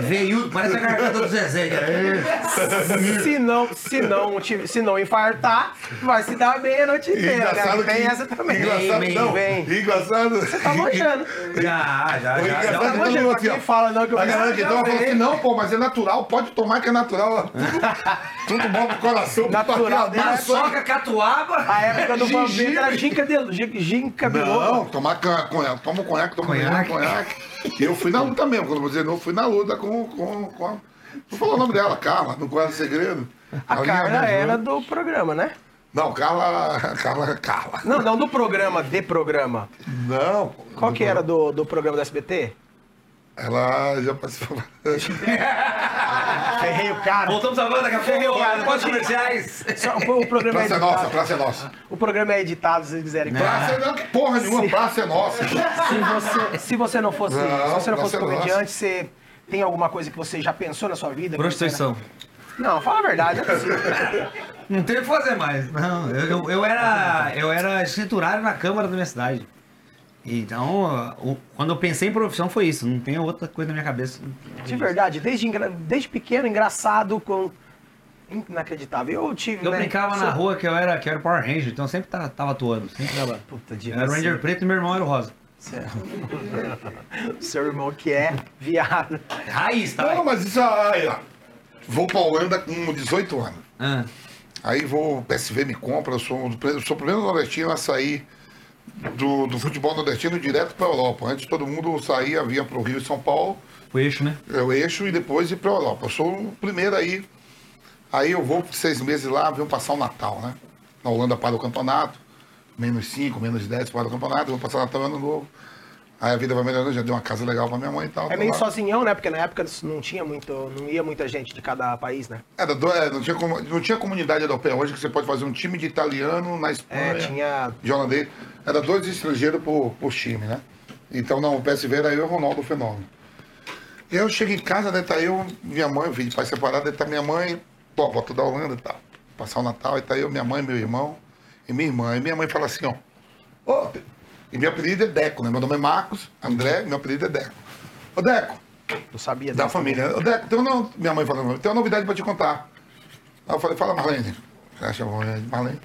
Veio, parece a garganta do Zezé. É. Se não, se não, te- se não infartar, vai se dar bem a noite inteira, né? Engraçado Tem que- essa também. Engraçado, Vem, não. vem. Engraçado. Tá manchando. Já, já, já. Já. engraçado. Tá assim, quem fala não que eu Tá fiz. ganhando aqui. Então ela falou assim, não, pô, mas é natural, pode tomar que é natural. Tudo, tudo bom pro coração. Natural, Mas né? só- Paçoca, catuaba. A época do Vampeta Gengibre. era ginca de gin- ginca Não, tomar conhaque, toma conhaque, toma Conhaque. conhaque. E eu fui na luta mesmo, quando você não fui na luta com, com, com a... Vou falar o nome dela, Carla, não conhece segredo. A Ela Carla me ajudou. era do programa, né? Não, Carla, Carla, Carla. Não, não do programa, de programa. Não. Qual que era do, do programa do SBT? Ela já participou. Ferrei o cara. Voltamos agora daqui a pouco. Ferrei o cara. Dos comerciais. Só- O programa é Praça é nossa, editado. praça é nossa. O programa é editado, se quiserem. Praça não, que porra nenhuma, praça é nossa. Se você, se você não fosse, Não, se você não fosse nossa, comediante, você tem alguma coisa que você já pensou na sua vida? Prostituição. Não, fala a verdade, é possível. Não tem o que fazer mais. Não, eu, eu, eu era, eu era escriturário na Câmara da minha cidade. Então, quando eu pensei em profissão foi isso. Não tem outra coisa na minha cabeça. De verdade, desde, desde pequeno, engraçado, com. Inacreditável. Eu tive. Eu né, brincava na sou- rua que eu era, que eu era Power Ranger, então eu sempre tava, tava atuando. Sempre tava. Puta de Eu era o Ranger preto e meu irmão era o rosa. Seu irmão que é viado. Raiz, tá? Não, mas isso aí, ó. Vou pra Holanda com 18 anos. Ah, Aí vou, o PSV me compra, eu sou, eu sou o primeiro nordestino a sair do, do futebol nordestino direto pra Europa. Antes todo mundo saía, vinha pro Rio e São Paulo, o eixo, né? é o eixo e depois ir pra Europa. Eu sou o primeiro aí. Aí eu vou por seis meses lá, venho passar o Natal, né? Na Holanda para o campeonato, menos cinco, menos dez para o campeonato, vou passar o Natal ano novo. Aí a vida vai melhorando, já deu uma casa legal pra minha mãe e tal. É meio lá. sozinhão, né? Porque na época não tinha muito. Não ia muita gente de cada país, né? Era do- é, não, tinha, não tinha comunidade europeia hoje que você pode fazer um time de italiano na Espanha. É, tinha. de holandês. Era dois estrangeiros por, por time, né? Então, não, o PSV era eu e o Ronaldo Fenômeno. E eu chego em casa, né? Tá eu, minha mãe, filho de pai separado, aí tá minha mãe, pô, volta da Holanda e tal. Passar o Natal, aí tá eu, minha mãe, meu irmão e minha irmã. E minha mãe fala assim, ó. Ô, e meu apelido é Deco, né? Meu nome é Marcos, André, meu apelido é Deco. Ô, Deco, Não sabia da família. Ô, Deco, tem uma, minha mãe falando, tem uma novidade pra te contar. Aí eu falei, fala Marlene. De Marlene.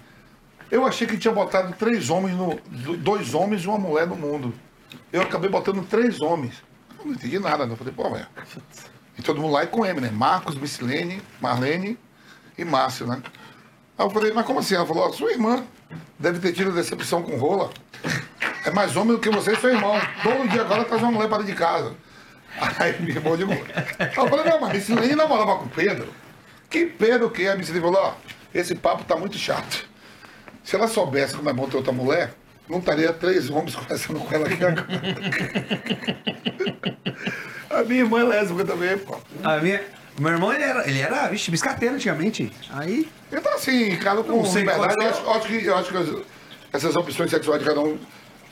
Eu achei que tinha botado três homens, no, do- dois homens e uma mulher no mundo. Eu acabei botando três homens. Eu não entendi nada, né? Eu falei, pô, velho. E todo mundo lá é com M, né? Marcos, Missilene, Marlene e Márcio, né? Aí eu falei, mas como assim? Ela falou, sua irmã deve ter tido decepção com rola. É mais homem do que você e seu irmão. Todo dia agora traz uma mulher para de casa. Aí meu irmão de eu falei, não, mas Missilene namorava com o Pedro. Que Pedro que é? A Missilene falou, ó, esse papo tá muito chato. Se ela soubesse como é bom ter outra mulher, não estaria três homens conversando com ela aqui agora. A minha irmã é lésbica também, pô. A minha, meu irmão, ele era, ele era vixe, biscateiro antigamente. Aí, Então, assim, cada um com liberdade, qual eu é. acho, eu acho que, eu acho que as- essas opções sexuais de cada um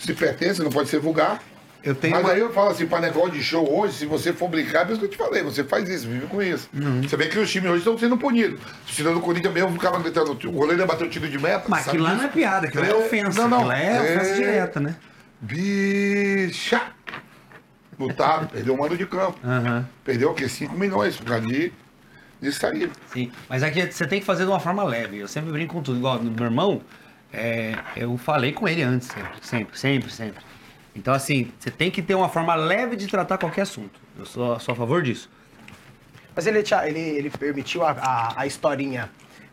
se pertencem, não pode ser vulgar. eu tenho Mas uma- aí eu falo assim, para negócio de show hoje, se você for brincar, é isso que eu te falei, você faz isso, vive com isso. Uhum. Você vê que os times hoje estão sendo punidos. O cidadão do Corinthians mesmo ficava gritando, o goleiro o tiro de meta. Mas aquilo lá não é piada, aquilo é, É, ofensa. não, não, aquilo é, ofensa é- direta, né? Bicha! Lutado, perdeu o mando de campo. Aham. Perdeu o quê? 5 milhões por causa de, de sair. Sim, mas aqui você tem que fazer de uma forma leve. Eu sempre brinco com tudo. Igual meu irmão, é, eu falei com ele antes, sempre, sempre, sempre, sempre. Então, assim, você tem que ter uma forma leve de tratar qualquer assunto. Eu sou, sou a favor disso. Mas ele, te, ele, ele permitiu a, a, a historinha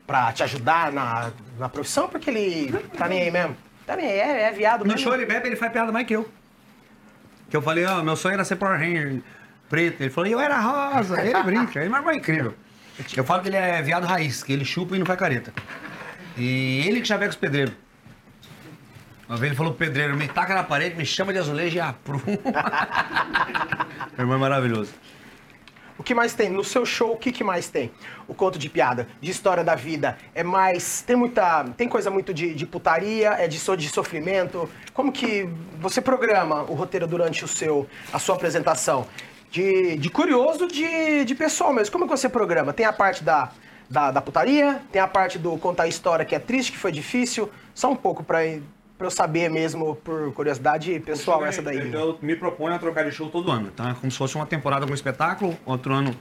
pra te ajudar na, na profissão, porque ele tá nem aí mesmo. Tá nem aí, é, é viado No mesmo. show ele bebe, ele faz piada mais que eu. Que eu falei, ó, meu sonho era ser Power Ranger preto. Ele falou, eu era rosa. Ele brinca, ele é mais incrível. Eu falo que ele é viado raiz, que ele chupa e não faz careta. E ele que chaveca os pedreiros. Uma vez ele falou pro pedreiro, me taca na parede, me chama de azulejo e apruma. Meu irmão é maravilhoso. O que mais tem? No seu show, o que, que mais tem? O conto de piada, de história da vida, é mais. Tem muita. Tem coisa muito de, de putaria, é de, so- de sofrimento. Como que você programa o roteiro durante o seu, a sua apresentação? De, de curioso, de, de pessoal mesmo. Como que você programa? Tem a parte da, da, da putaria, tem a parte do contar a história que é triste, que foi difícil. Só um pouco pra, pra eu saber mesmo, por curiosidade pessoal, essa daí. Eu me proponho a trocar de show todo ano. Então é como se fosse uma temporada com um espetáculo, outro ano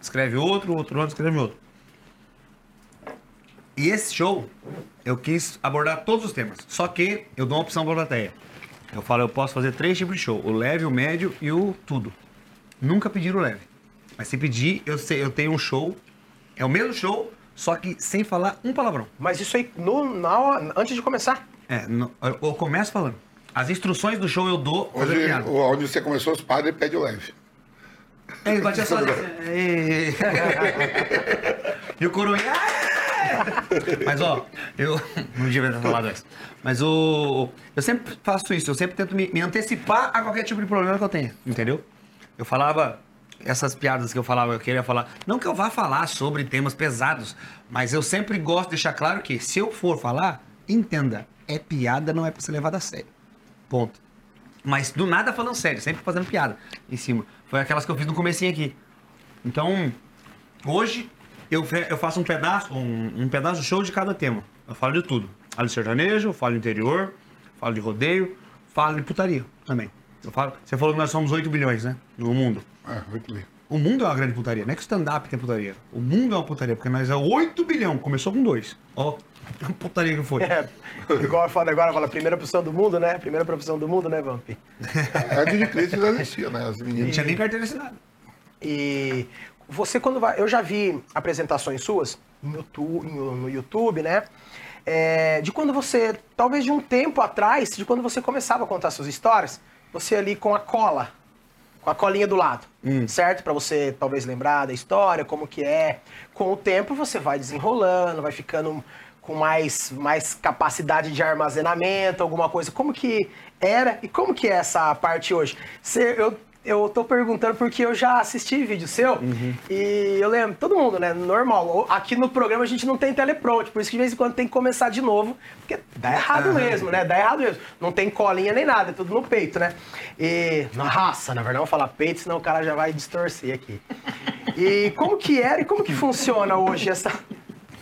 escreve outro, outro ano escreve outro. E esse show, eu quis abordar todos os temas. Só que eu dou uma opção pra plateia. Eu falo, eu posso fazer três tipos de show: o leve, o médio e o tudo. nunca pediram leve. Mas se pedir, eu, sei, eu tenho um show, é o mesmo show, só que sem falar um palavrão. Mas isso aí, no, na antes de começar. É, no- eu, eu começo falando. As instruções do show eu dou Hoje, onde você começou, os padres pedem o leve. É, ele batia só. E o coroinha. "É!" Mas ó, eu. Não devia ter falado isso. Mas o. Eu sempre faço isso, eu sempre tento me, me antecipar a qualquer tipo de problema que eu tenha, entendeu? Eu falava. Essas piadas que eu falava, eu queria falar. Não que eu vá falar sobre temas pesados, mas eu sempre gosto de deixar claro que, se eu for falar, entenda, é piada, não é pra ser levada a sério. Ponto. Mas do nada falando sério, sempre fazendo piada em cima. Foi aquelas que eu fiz no comecinho aqui. Então, hoje eu, eu faço um pedaço, um, um pedaço show de cada tema. Eu falo de tudo. Falo de sertanejo, falo de interior, falo de rodeio, falo de putaria também. Eu falo, você falou que nós somos 8 bilhões, né? No mundo. É, muito bem. O mundo é uma grande putaria. Não é que o stand-up tem putaria. O mundo é uma putaria, porque nós é 8 bilhão. Começou com 2. Ó, a putaria que foi. É, igual falo agora, fala primeira profissão do mundo, né? Primeira profissão do mundo, né, Vamp? Antes de Cristo já existia, né? As Não meninas. tinha nem carteira assinada. E você quando vai. Eu já vi apresentações suas no YouTube, no, no YouTube, né? É, de quando você, talvez de um tempo atrás, de quando você começava a contar suas histórias, você ali com a cola, com a colinha do lado, certo? Pra você talvez lembrar da história, como que é. Com o tempo você vai desenrolando, vai ficando com mais, mais capacidade de armazenamento, alguma coisa. Como que era e como que é essa parte hoje? Você, eu, eu tô perguntando porque eu já assisti vídeo seu e eu lembro, todo mundo, né? Normal. Aqui no programa a gente não tem teleprompter, por isso que de vez em quando tem que começar de novo, porque dá errado mesmo, né? Dá errado mesmo. Não tem colinha nem nada, é tudo no peito, né? E. Na raça, na verdade, não vou falar peito, senão o cara já vai distorcer aqui. E como que era e como que funciona hoje essa.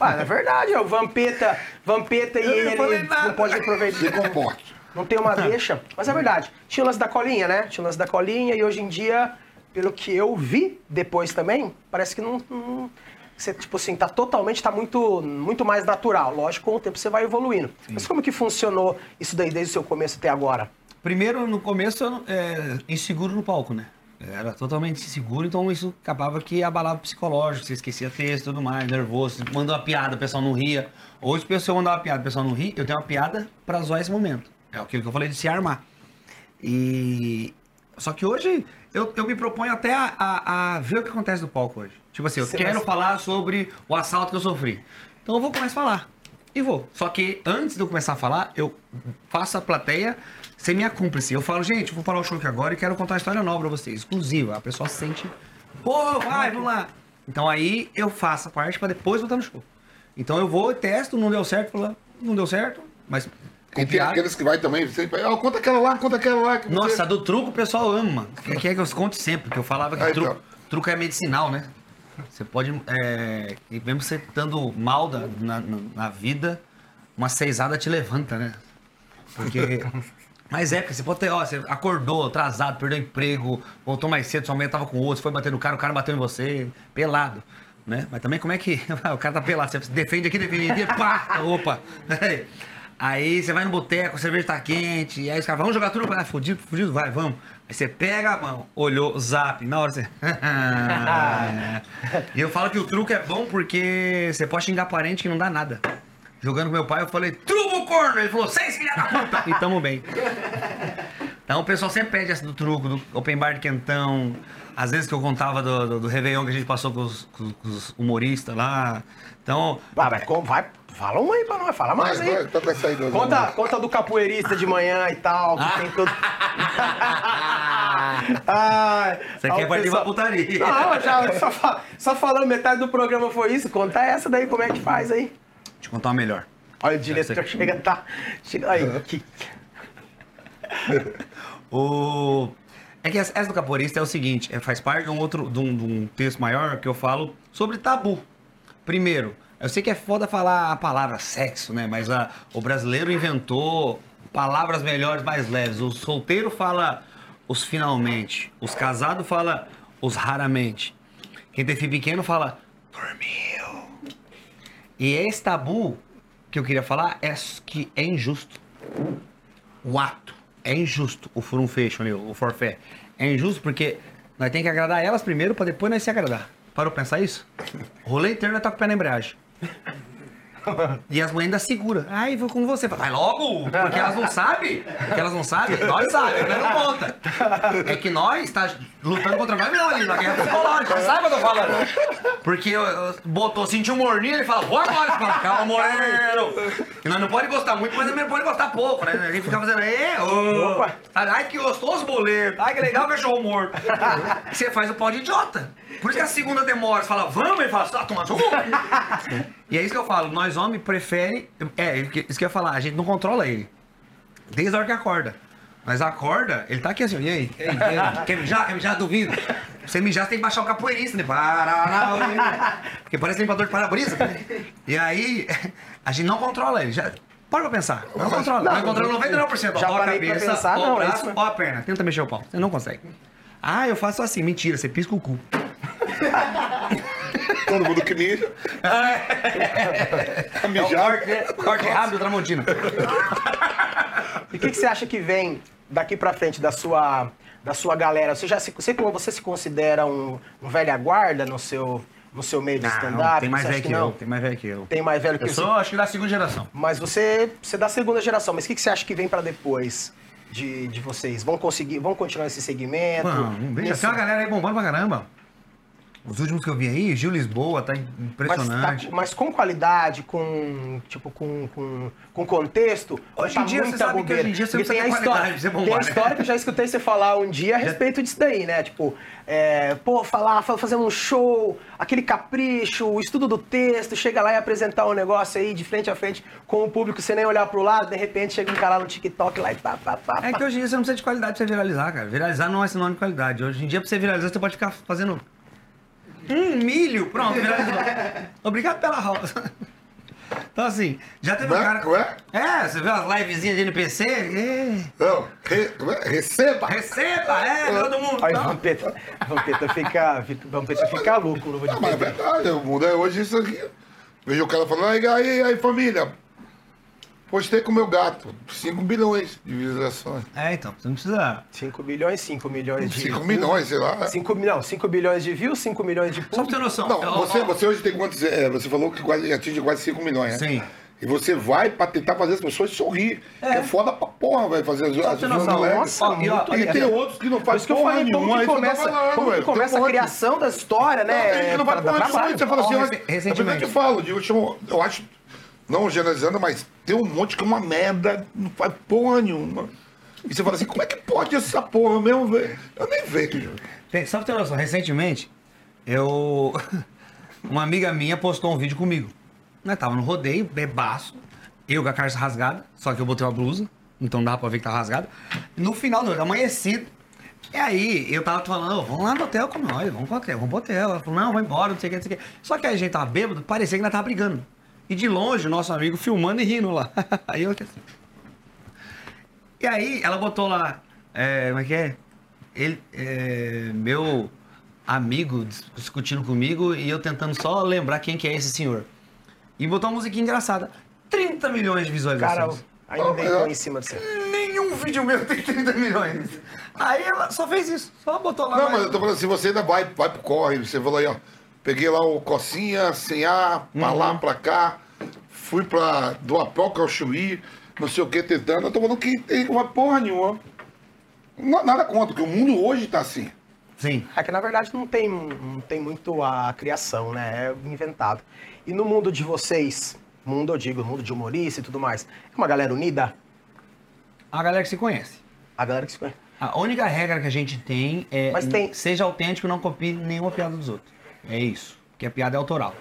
Ah, é verdade, ó, o Vampeta, Vampeta e Eu ele não pode aproveitar. Se comporte. Não tem uma deixa, mas é verdade. Tinha o lance da colinha, né? Tinha o lance da colinha e hoje em dia, pelo que eu vi depois também, parece que não. não você, tipo assim, tá totalmente, tá muito, muito mais natural. Lógico, com o tempo você vai evoluindo. Mas como que funcionou isso daí desde o seu começo até agora? Primeiro, no começo, eu é, inseguro no palco, né? Era totalmente inseguro, então isso acabava que abalava o psicológico, você esquecia texto e tudo mais, nervoso, mandou uma piada, o pessoal não ria. Hoje, se eu mandar uma piada, o pessoal não ri, eu tenho uma piada pra zoar esse momento. É aquilo que eu falei de se armar. E... Só que hoje, eu, eu me proponho até a, a- a ver o que acontece no palco hoje. Tipo assim, eu Você quero vai- falar sobre o assalto que eu sofri. Então eu vou começar a falar. E vou. Só que antes de eu começar a falar, eu faço a plateia ser minha cúmplice. Eu falo, gente, vou falar o show aqui agora e quero contar uma história nova pra vocês, exclusiva. A pessoa sente, pô, vai, vamos lá. Então aí eu faço a parte pra depois voltar no show. Então eu vou, testo, não deu certo, falo, não deu certo, mas. E tem aqueles que vai também, sempre, ah, conta aquela lá, conta aquela lá. que você- Nossa, a do truco o pessoal ama. Quer quer que eu conte sempre, porque eu falava que Ah, truco, então. truco é medicinal, né? Você pode, é, e mesmo você estando mal da- na, na, vida, uma seisada te levanta, né? Porque... Mas é, porque você pode ter, ó, você acordou atrasado, perdeu emprego, voltou mais cedo, sua mãe tava com outro, foi bater no cara, o cara bateu em você, pelado, né? Mas também como é que o cara tá pelado, você defende aqui, defende aqui, pá, opa. Aí você vai no boteco, a cerveja tá quente, e aí os caras, vamos jogar tudo, ah, fudido, fudido, vai, vamos. Aí você pega a mão, olhou, zap, na hora você... e eu falo que o truque é bom porque você pode xingar parente que não dá nada. Jogando com meu pai, eu falei, truco, corno! Ele falou, seis filha da puta! E tamo bem. Então o pessoal sempre pede essa do truco, do open bar de quentão. Às vezes que eu contava do, do, do Réveillon que a gente passou com os, com- os humoristas lá. Então, Vai, vai, com- vai, fala um aí pra nós, fala mais Vai, aí. vai, tá do- Conta, conta do capoeirista de manhã e tal, que tem todo. Ai, Você quer partir pessoal- pra putaria. Não, já, só, só falando metade do programa foi isso. Conta essa daí, como é que faz aí? deixa eu contar uma melhor. Olha, o diretor chega, tá. Chega aí. Que... O... É que essa essa do capoeirista é o seguinte, é, faz parte de um outro, de um, de um texto maior que eu falo sobre tabu. Primeiro, eu sei que é foda falar a palavra sexo, né? Mas a, o brasileiro inventou palavras melhores, mais leves. O solteiro fala os finalmente, os casados fala os raramente. Quem tem filho pequeno fala dormiu. E esse tabu que eu queria falar é que é injusto o ato é injusto, o furum fecho ali, o forfé. É injusto porque Nós tem que agradar elas primeiro pra depois nós se agradar. Parou pra pensar isso? O rolê inteiro nós tá com o pé na embreagem. E as mães ainda seguram. Ai, vou com você. Vai logo! Porque elas não sabem. Porque elas não sabem. Nós sabemos, nós não conta. É que nós tá lutando contra nós mesmo ali, na guerra psicológica. Sabe o que eu tô falando? Porque eu, eu botou, sentiu um morninho, ele fala, vou agora. Fala, calma, moreno. E nós não pode gostar muito, mas também não pode gostar pouco, né? A gente fica fazendo. Opa. Ai, que gostoso boleto. Ai, que legal cachorro morto. Você faz o pau de idiota. Por isso que a segunda demora. Você fala, vamos, ele fala, tá tomando suco. E é isso que eu falo, nós homens prefere. É, isso que eu ia falar, a gente não controla ele. Desde a hora que acorda. Mas acorda, ele tá aqui assim, e aí? E aí? E aí? Quer mijar? Quer mijar? Duvido. Você mijar, você tem que baixar o capoeirista, né? Paraná, Porque parece limpador de para-brisa. E aí, a gente não controla ele. Já, para pra pensar. Não controla. Não, controla 99%. já Ó a parei pra cabeça, pensar, ó não, o é braço, isso. ó a perna. Tenta mexer o pau. Você não consegue. Ah, eu faço assim. Mentira, você pisca o cu. Todo mundo que mija. É mijar. corte, corte rápido, Tramontina. E o que, que você acha que vem daqui pra frente da sua, da sua galera? Você, já se, você, você se considera um, um velha guarda no seu, no seu meio de stand-up? tem mais Você velho que, não? eu. Tem mais velho que eu. Tem mais velho que Eu você. sou, acho que da segunda geração. Mas você, você é da segunda geração. Mas o que, que você acha que vem pra depois de, de vocês? Vão conseguir, vão continuar esse segmento? Mano, veja, tem uma galera aí bombando pra caramba. Os últimos que eu vi aí, Gil Lisboa, tá mas, impressionante. tá- mas com qualidade, com tipo com, com, com contexto, Hoje tá em dia, você muita bobeira. hoje em dia você precisa tem a história, bombar, tem a né? história que eu já escutei você falar um dia a respeito disso daí, né? Tipo, é, pô, falar, fa- fazer um show, aquele capricho, o estudo do texto, chega lá e apresentar um negócio aí de frente a frente com o público, sem nem olhar pro lado, de repente chega um cara lá no TikTok lá e pá, pá, pá, É pá. que hoje em dia você não precisa de qualidade pra você viralizar, cara. Viralizar não é sinônimo de qualidade. Hoje em dia, pra você viralizar, você pode ficar fazendo um milho. Pronto, viralizou. Obrigado pela rosa. Então, assim, já teve um Ué? cara. Ué? É, você viu as livezinhas de NPC? É. Não, re, ué, receba. Receba, é, todo mundo. Aí Não. Vampeta, Vampeta fica, Vampeta fica louco, não vou Não, mas é verdade, o mundo é hoje isso aqui. Vejo o cara falando, aí, aí, aí família, postei com o meu gato, 5 bilhões de visualizações. É, então, você não precisa. 5 bilhões, 5 milhões de 5 milhões, sei lá. 5 milhões, 5 bilhões de views, 5 milhões de Só pra público. ter noção. Não, ó, você, você hoje tem quantos. é, você falou que quase, atinge quase 5 milhões, né? Sim. E você vai pra tentar fazer as pessoas sorrir. Que é foda pra porra, vai fazer as, pessoas. Nossa, e ó, E tem outros que não fazem porra falei como nenhuma. que começa, falando, como que começa a criação da história, Não, tem gente né? que não vai Pra- porra nenhuma. Você fala assim, é recentemente. eu falo, eu, chamo, eu acho, não generalizando, mas tem um monte que é uma merda, não faz porra nenhuma. E você fala assim, como é que pode essa porra mesmo, velho? Eu nem vejo. Tem, só pra ter noção, recentemente, eu. Uma amiga minha postou um vídeo comigo. Nós tava no rodeio, bebaço, eu com a calça rasgada, só que eu botei uma blusa, então dava pra ver que tava rasgada. No final do amanhecido. E aí, eu tava falando, "Ô, vamos lá no hotel com nós, vamos pro hotel, vamos pro hotel. Ela falou, não, vai embora, não sei o que, não sei o que. Só que a gente tava bêbado, parecia que nós tava brigando. E de longe, o nosso amigo filmando e rindo lá. aí eu assim. E aí, ela botou lá, é, como é que é? Ele, é, meu amigo dis- discutindo comigo e eu tentando só lembrar quem que é esse senhor. E botou uma musiquinha engraçada. 30 milhões de Cara, visualizações. ainda deitou em cima de você. Nenhum vídeo meu tem 30 milhões. Aí ela só fez isso, só botou lá. Não, mais- mas eu tô falando assim, você ainda vai, vai pro corre, você falou aí, ó, peguei lá o Cocinha, sem ar, pra lá, pra cá, fui pra do Apoca ao Chuí, não sei o que, tentando, eu tô falando que tem uma porra nenhuma. Não- Nada contra, porque o mundo hoje tá assim. Sim. É que na verdade não tem, não tem muito a criação, né? É inventado. E no mundo de vocês, mundo eu digo, mundo de humorista e tudo mais, é uma galera unida? A galera que se conhece. A galera que se conhece. A única regra que a gente tem é Mas tem- seja autêntico e não copie nenhuma piada dos outros. É isso. Porque a piada é autoral.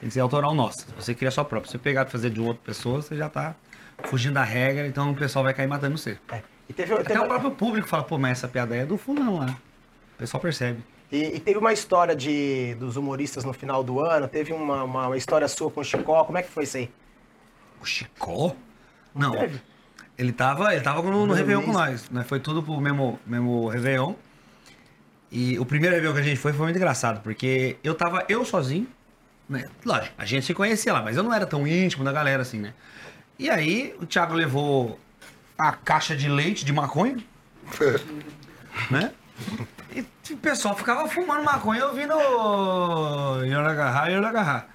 Tem que ser autoral nossa. Você cria sua própria. Se você pegar pra fazer de outra pessoa, você já tá fugindo da regra, então o pessoal vai cair matando você. É. E teve, Até teve- o próprio público fala, pô, mas essa piada aí é do fulano lá. O pessoal percebe. e, e teve uma história de, dos humoristas no final do ano, teve uma, uma, uma história sua com o Chicó, como é que foi isso aí? O Chicó? Não. teve? Ele tava, ele tava no, no No Réveillon com nós, né? Foi tudo pro mesmo, mesmo Réveillon. E o primeiro Réveillon que a gente foi foi muito engraçado, porque eu tava eu sozinho, né? Lógico, a gente se conhecia lá, mas eu não era tão íntimo da galera assim, né? E aí o Thiago levou a caixa de leite de maconha, né? E o pessoal ficava fumando maconha ouvindo. Yoragaha, Yoragaha.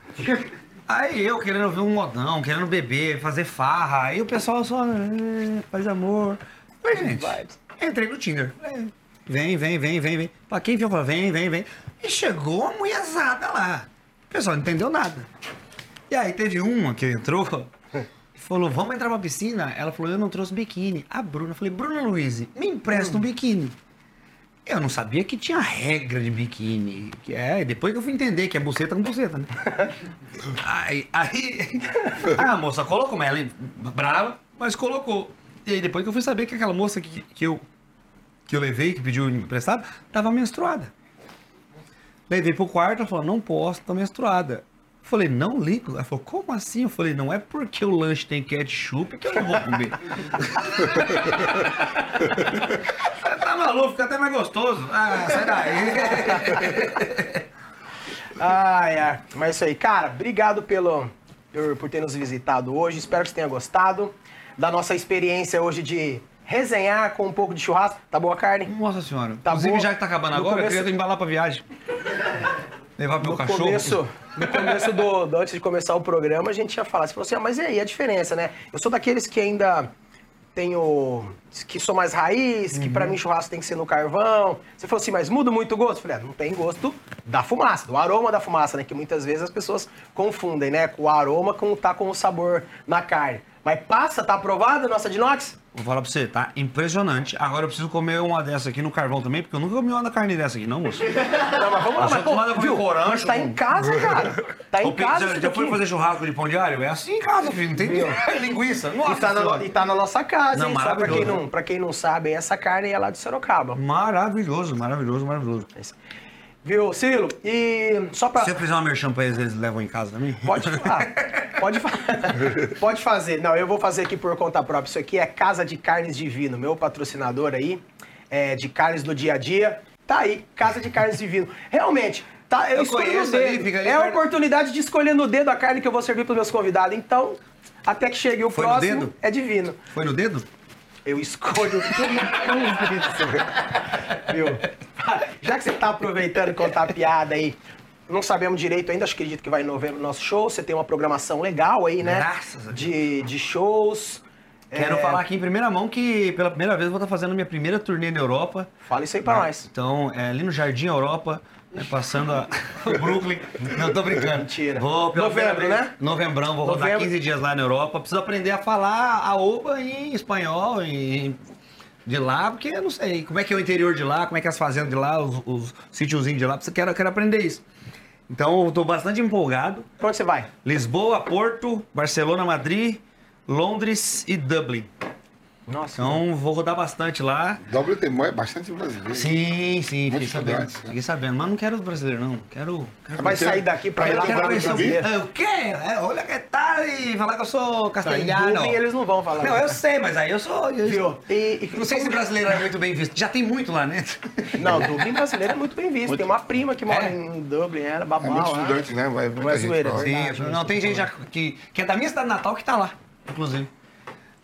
Aí eu querendo ouvir um modão, querendo beber, fazer farra. Aí o pessoal só. "É, Faz amor. Falei, gente, entrei no Tinder. Vem, vem, vem, vem, vem. Pra quem viu, vem, vem, vem. E chegou uma mulherzada lá. O pessoal não entendeu nada. E aí teve uma que entrou e falou, vamos entrar pra piscina? Ela falou, eu não trouxe biquíni. A Bruna, eu falei, Bruna Luiz, me empresta um biquíni. Eu não sabia que tinha regra de biquíni. Que é, depois que eu fui entender que é buceta com buceta, né? aí, aí, aí a moça colocou, mas ela brava, mas colocou. E aí depois que eu fui saber que aquela moça que, que, eu, que eu levei, que pediu emprestado, tava menstruada. Levei pro quarto, ela falou, não posso, tô menstruada. Eu falei, não ligo. Ela falou, como assim? Eu falei, não é porque o lanche tem ketchup que eu não vou comer. Tá maluco, fica até mais gostoso. Ah, sai daí. Ai, ai. Mas é isso aí. Cara, obrigado pelo, por, por ter nos visitado hoje. Espero que você tenha gostado da nossa experiência hoje de resenhar com um pouco de churrasco. Tá boa a carne? Nossa senhora. Tá Inclusive, boa. já que tá acabando No agora, começo- eu queria embalar pra viagem. Levar meu No cachorro. começo, no começo do, do- antes de começar o programa, a gente ia falar. Você falou assim, ah, mas e aí a diferença, né? Eu sou daqueles que ainda tenho. que sou mais raiz, que pra Uhum. mim churrasco tem que ser no carvão. Você falou assim, mas muda muito o gosto? Eu falei, ah, não tem gosto da fumaça, do aroma da fumaça, né? Que muitas vezes as pessoas confundem, né? Com o aroma com tá com o sabor na carne. Mas passa, tá aprovada a nossa de inox? Vou falar pra você, tá impressionante. Agora eu preciso comer uma dessa aqui no carvão também, porque eu nunca comi uma carne dessa aqui, não, moço. Não, mas vamos lá, mas, pô, viu? corancho, mas tá em casa, cara. Tá em casa. Já, já foi fazer churrasco de pão diário? É assim em casa, filho. Não tem linguiça. Nossa E tá, na, e tá na nossa casa, Não, hein? Só pra quem, não, pra quem não sabe, essa carne é lá de Sorocaba. Maravilhoso, maravilhoso, maravilhoso. Viu, Cirilo? E só pra. Se eu fizer uma merchan pra eles, eles levam em casa também? Pode falar. Pode, fa- pode fazer. Não, eu vou fazer aqui por conta própria. Isso aqui é Casa de Carnes Divino, meu patrocinador aí, é, de carnes do dia a dia. Tá aí, Casa de Carnes Divino. Realmente, tá, eu, Eu escolhi ali, dedo. fica ali é a perto. oportunidade de escolher no dedo a carne que eu vou servir pros meus convidados. Então, até que chegue o Foi no próximo, dedo? é divino. Foi no dedo? Eu escolho tudo. Viu? Já que você tá aproveitando e contar piada aí, não sabemos direito ainda, acredito que vai em novembro o nosso show. Você tem uma programação legal aí, né? Graças a Deus. De, de shows. Quero É, falar aqui em primeira mão que pela primeira vez eu vou estar fazendo minha primeira turnê na Europa. Fala isso aí pra nós. Então, é, ali no Jardim Europa, né, passando a, o Brooklyn. Não, tô brincando. Mentira. Vou pela Novembro, vez- né? Novembrão, vou rodar Novembro. 15 dias lá na Europa. Preciso aprender a falar a oba em espanhol, em, de lá, porque eu não sei como é que é o interior de lá, como é que é as fazendas de lá, os, os sítiozinhos de lá. Eu quero, quero aprender isso. Então, eu tô bastante empolgado. Pra onde você vai? Lisboa, Porto, Barcelona, Madrid, Londres e Dublin. Nossa. Então, vou rodar bastante lá. Tem mu- bastante brasileiro. Sim, sim, fiquei sabendo. né? Fiquei sabendo, mas não quero os brasileiros, não. Quero. quero vai sair daqui pra ir lá vaga conhecer o- vir? É, o quê? É, olha que tal e falar que eu sou Tá, castelhano. Dublin eles não vão falar. Não, eu sei, mas aí eu sou. eu- Viu? E, e- Não sei se brasileiro é muito bem visto. Já tem muito lá, né? Não, Dublin brasileiro é muito bem visto. Tem uma prima que mora É? em Dublin, era É babá muitos lá. estudantes, né? Vai muita Não é gente é. Sim, não, tem gente já que, que é da minha cidade natal que tá lá, inclusive.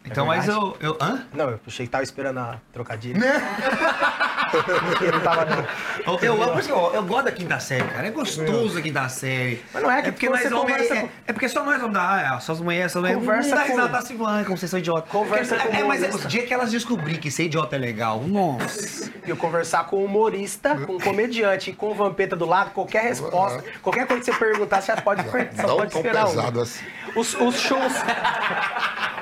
Então, mas eu, eu. Hã? Não, eu achei que tava esperando a trocadilha. Né? Porque não tava não. Eu, eu, eu, eu gosto da quinta série, cara. É gostoso a quinta série. Mas não é que porque você nós homens. conversa É, com- é porque só nós vamos dar. Ah, só as mulheres, só as mulheres. Conversa com- risada, tá se como vocês são idiotas. Conversa Porque- com É, mas é, o dia que elas descobrirem que ser idiota é legal, nossa. Eu conversar com um humorista, com um comediante e com o Vampeta do lado, qualquer resposta, qualquer coisa que você perguntar, você já pode, só Não pode tão esperar um. pesado assim. Os, os shows.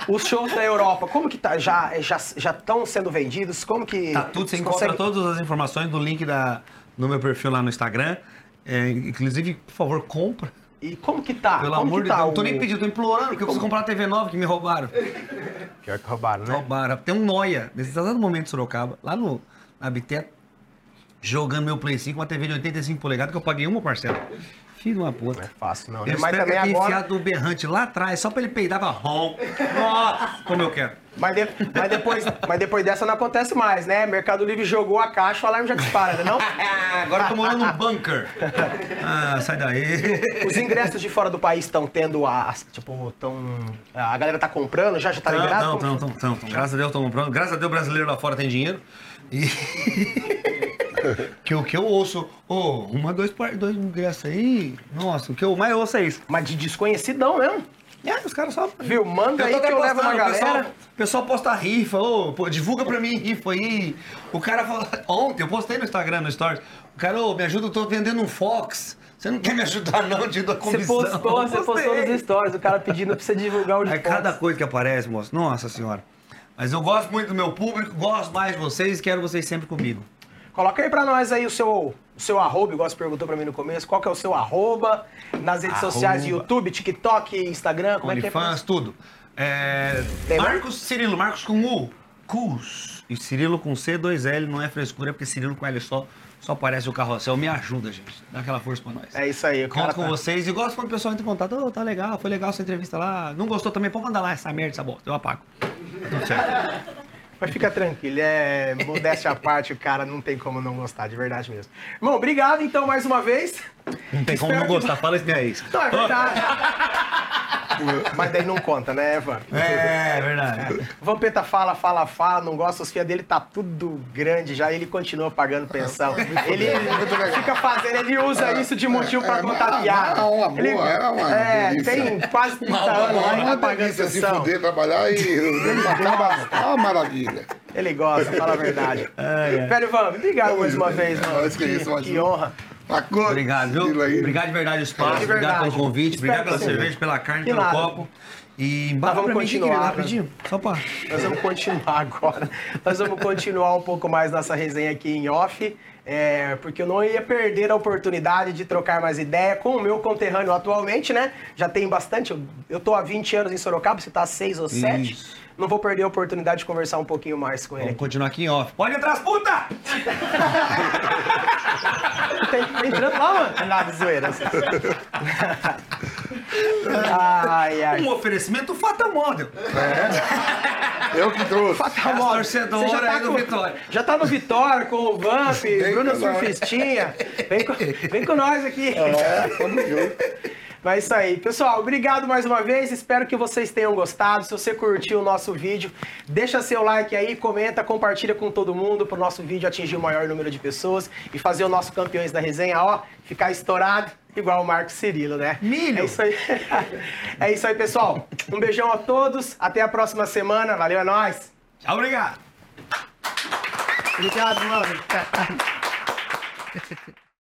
Os shows da Europa, como que tá? Já já já estão sendo vendidos? Como que. Tá tudo, você encontra consegue- todas as informações do link da, no meu perfil lá no Instagram. É, inclusive, por favor, compra. E como que tá? Pelo como amor de tá Deus. Não tô nem pedindo, tô implorando, porque eu preciso comprar uma TV nova que me roubaram. Pior que roubaram, né? Roubaram. Tem um noia, nesse exato momento de Sorocaba, lá no na Habiteto, jogando meu Play 5, uma TV de 85 polegadas que eu paguei uma parcela. Filho de uma Não é puta. fácil, não. né? Eu Mas que também agora. enfiado o berrante lá atrás, só pra ele peidar pra rom. Nossa, como eu quero. Mas, de- mas depois, mas depois dessa não acontece mais, né? Mercado Livre jogou a caixa, o alarme já dispara? Não? Ah, agora eu tô morando num bunker. Ah, sai daí. Os ingressos de fora do país estão tendo a. Tipo, tão. A galera tá comprando, já, já tá liberado? Não, não, não, não, Graças a Deus estão comprando. Graças a Deus o brasileiro lá fora tem dinheiro. E... que o que eu ouço, ô, uma, dois, dois ingressos aí. Nossa, o que eu mais ouço é isso. Mas de desconhecidão mesmo. É, os caras só. Viu? Manda aí que eu levo uma postando, o pessoal- galera. Pessoal posta rifa, ô, pô, divulga pra mim rifa aí. O cara falou. Ontem, eu postei no Instagram, no Stories. O cara, ô, me ajuda, eu tô vendendo um Fox. Você não quer me ajudar, não? Te dou a Você comissão. postou, você postou nos stories, o cara pedindo pra você divulgar o de É cada Fox. coisa que aparece, moço. Nossa senhora. Mas eu gosto muito do meu público, gosto mais de vocês e quero vocês sempre comigo. Coloca aí pra nós aí o seu, o seu arroba, igual você perguntou pra mim no começo. Qual que é o seu arroba nas redes Arroba. sociais, YouTube, TikTok, Instagram, como é que é? OnlyFans, tudo. É? Marcos Cirilo, Marcos com U, Cus. E Cirilo com C, 2L, não é frescura, porque Cirilo com L só, só aparece o carrossel. Me ajuda, gente. Dá aquela força pra nós. É isso aí, Conto com tá- vocês e gosto quando o pessoal entra em contato. Ô, tá legal, foi legal essa entrevista lá. Não gostou também, pode mandar lá essa merda, essa bosta. Eu apago. Tudo certo. Mas fica tranquilo, é modéstia à parte, o cara não tem como não gostar, de verdade mesmo. Irmão, obrigado então mais uma vez. Não tem como Espero não que- gostar. Fala isso que é isso. Não, é verdade. Mas daí não conta, né, Evan? É, verdade. Vampeta fala, fala, fala, não gosta, os filhos dele tá tudo grande já, ele continua pagando pensão. Ele fica fazendo, ele usa isso de motivo pra É, contar é, piada. é uma boa, Ele- é uma É, tem quase 30 anos lá e É tá uma pagando se pensão. fuder, trabalhar e matar é uma maravilha. Ele gosta, fala a verdade. Velho Vamp, obrigado mais uma vez, mano. Que isso, Que, um. honra. Obrigado, viu? Obrigado de verdade o espaço, De obrigado verdade. pelo convite, Espero obrigado pela cerveja, pela carne, pelo nada. copo. E embala vamos mim, continuar, rapidinho. Só pra... Nós vamos continuar agora. Nós vamos continuar um pouco mais nossa resenha aqui em off. é, porque eu não ia perder a oportunidade de trocar mais ideia com o meu conterrâneo atualmente, né? Já tem bastante. Eu, eu tô há 20 anos em Sorocaba, você tá há 6 ou 7. Isso. Não vou perder a oportunidade de conversar um pouquinho mais com ele Vamos aqui. continuar aqui em off. Pode entrar as puta! Tem, tá entrando lá, mano? Nada zoeira. ai, ai. Um oferecimento Fata Model. Eu que trouxe. Bom. torcedoras Você já tá aí do com- Vitória. Já tá no Vitória com o Vamp, Bruno. Surfistinha. Vem com, vem com nós aqui. É. Mas é isso aí. Pessoal, obrigado mais uma vez. Espero que vocês tenham gostado. Se você curtiu o nosso vídeo, deixa seu like aí, comenta, compartilha com todo mundo para o nosso vídeo atingir o maior número de pessoas e fazer o nosso campeões da resenha, ó, ficar estourado igual o Marco Cirilo, né? Milho. É isso aí. é isso aí, pessoal. Um beijão a todos. Até a próxima semana. Valeu, é nóis. Tchau, obrigado. Obrigado, mano.